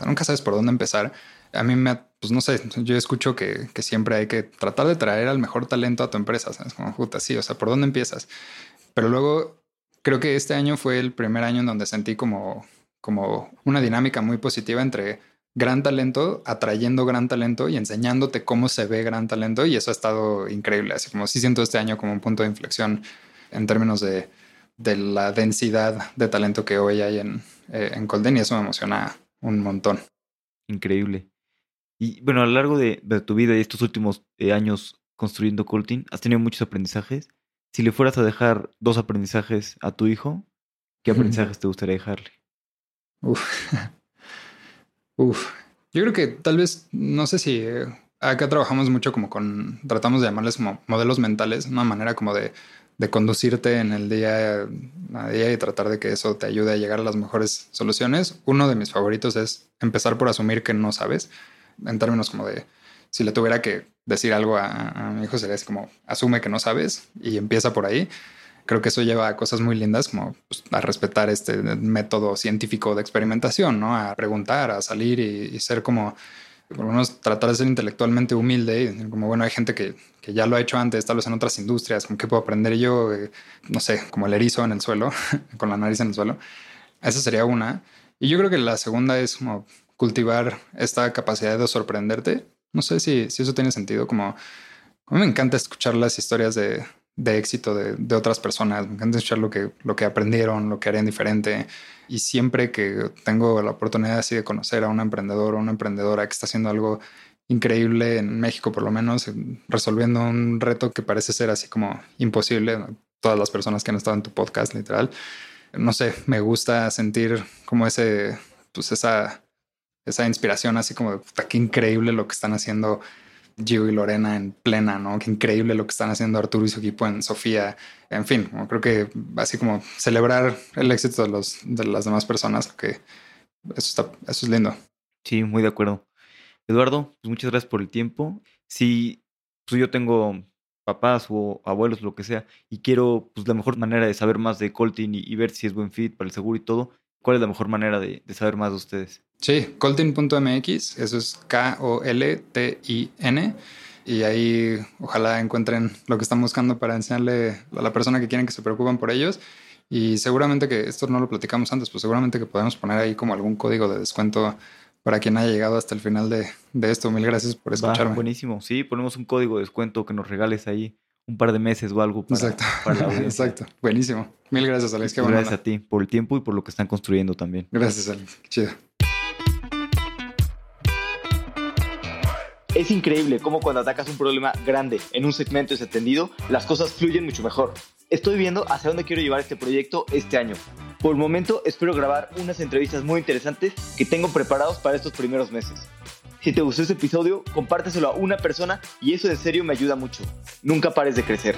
nunca sabes por dónde empezar. A mí me, pues no sé, yo escucho que, que siempre hay que tratar de traer al mejor talento a tu empresa. Es como, puta, sí, o sea, ¿por dónde empiezas? Pero luego creo que este año fue el primer año en donde sentí como como una dinámica muy positiva entre gran talento, atrayendo gran talento y enseñándote cómo se ve gran talento. Y eso ha estado increíble. Así como sí siento este año como un punto de inflexión en términos de, la densidad de talento que hoy hay en, eh, en Colden y eso me emociona un montón. Increíble. Y bueno, a lo largo de, tu vida y estos últimos eh, años construyendo Colting, has tenido muchos aprendizajes. Si le fueras a dejar dos aprendizajes a tu hijo, ¿qué aprendizajes te gustaría dejarle? Uf. (laughs) Uf. Yo creo que tal vez, no sé si eh, acá trabajamos mucho como con, tratamos de llamarles como modelos mentales, una manera como de, de conducirte en el día a día y tratar de que eso te ayude a llegar a las mejores soluciones. Uno de mis favoritos es empezar por asumir que no sabes, en términos como de, si le tuviera que decir algo a, mi hijo, sería como, asume que no sabes y empieza por ahí creo que eso lleva a cosas muy lindas como pues, a respetar este método científico de experimentación, ¿no? A preguntar, a salir y, ser como, por lo menos tratar de ser intelectualmente humilde y como, bueno, hay gente que, que, ya lo ha hecho antes, tal vez en otras industrias, como que puedo aprender yo, eh, no sé, como el erizo en el suelo, (laughs) con la nariz en el suelo. Esa sería una. Y yo creo que la segunda es como cultivar esta capacidad de sorprenderte. No sé si, si eso tiene sentido, como a mí me encanta escuchar las historias de, de éxito de, de, otras personas. Me encanta escuchar lo que, lo que aprendieron, lo que harían diferente. Y siempre que tengo la oportunidad así de conocer a un emprendedor o una emprendedora que está haciendo algo increíble en México, por lo menos, resolviendo un reto que parece ser así como imposible. Todas las personas que han estado en tu podcast, literal. No sé, me gusta sentir como ese, pues esa, esa inspiración así como qué increíble lo que están haciendo Gio y Lorena en plena, ¿no? Qué increíble lo que están haciendo Arturo y su equipo en Sofía. En fin, creo que así como celebrar el éxito de, los, de las demás personas, que eso, está, eso es lindo. Sí, muy de acuerdo. Eduardo, pues muchas gracias por el tiempo. Si pues yo tengo papás o abuelos, lo que sea, y quiero pues la mejor manera de saber más de Coltin y, ver si es buen fit para el seguro y todo, ¿cuál es la mejor manera de saber más de ustedes? Sí, coltin.mx, eso es K-O-L-T-I-N. Y ahí ojalá encuentren lo que están buscando para enseñarle a la persona que quieren que se preocupen por ellos. Y seguramente que esto no lo platicamos antes, pues seguramente que podemos poner ahí como algún código de descuento para quien haya llegado hasta el final de, esto. Mil gracias por escucharme. buenísimo. Sí, ponemos un código de descuento que nos regales ahí un par de meses o algo para, Exacto. (laughs) Exacto. Buenísimo. Mil gracias, Alex. Qué gracias a ti por el tiempo y por lo que están construyendo también. Gracias, Alex. chido. Es increíble cómo cuando atacas un problema grande en un segmento desatendido, las cosas fluyen mucho mejor. Estoy viendo hacia dónde quiero llevar este proyecto este año. Por el momento espero grabar unas entrevistas muy interesantes que tengo preparados para estos primeros meses. Si te gustó este episodio, compárteselo a una persona y eso en serio me ayuda mucho. Nunca pares de crecer.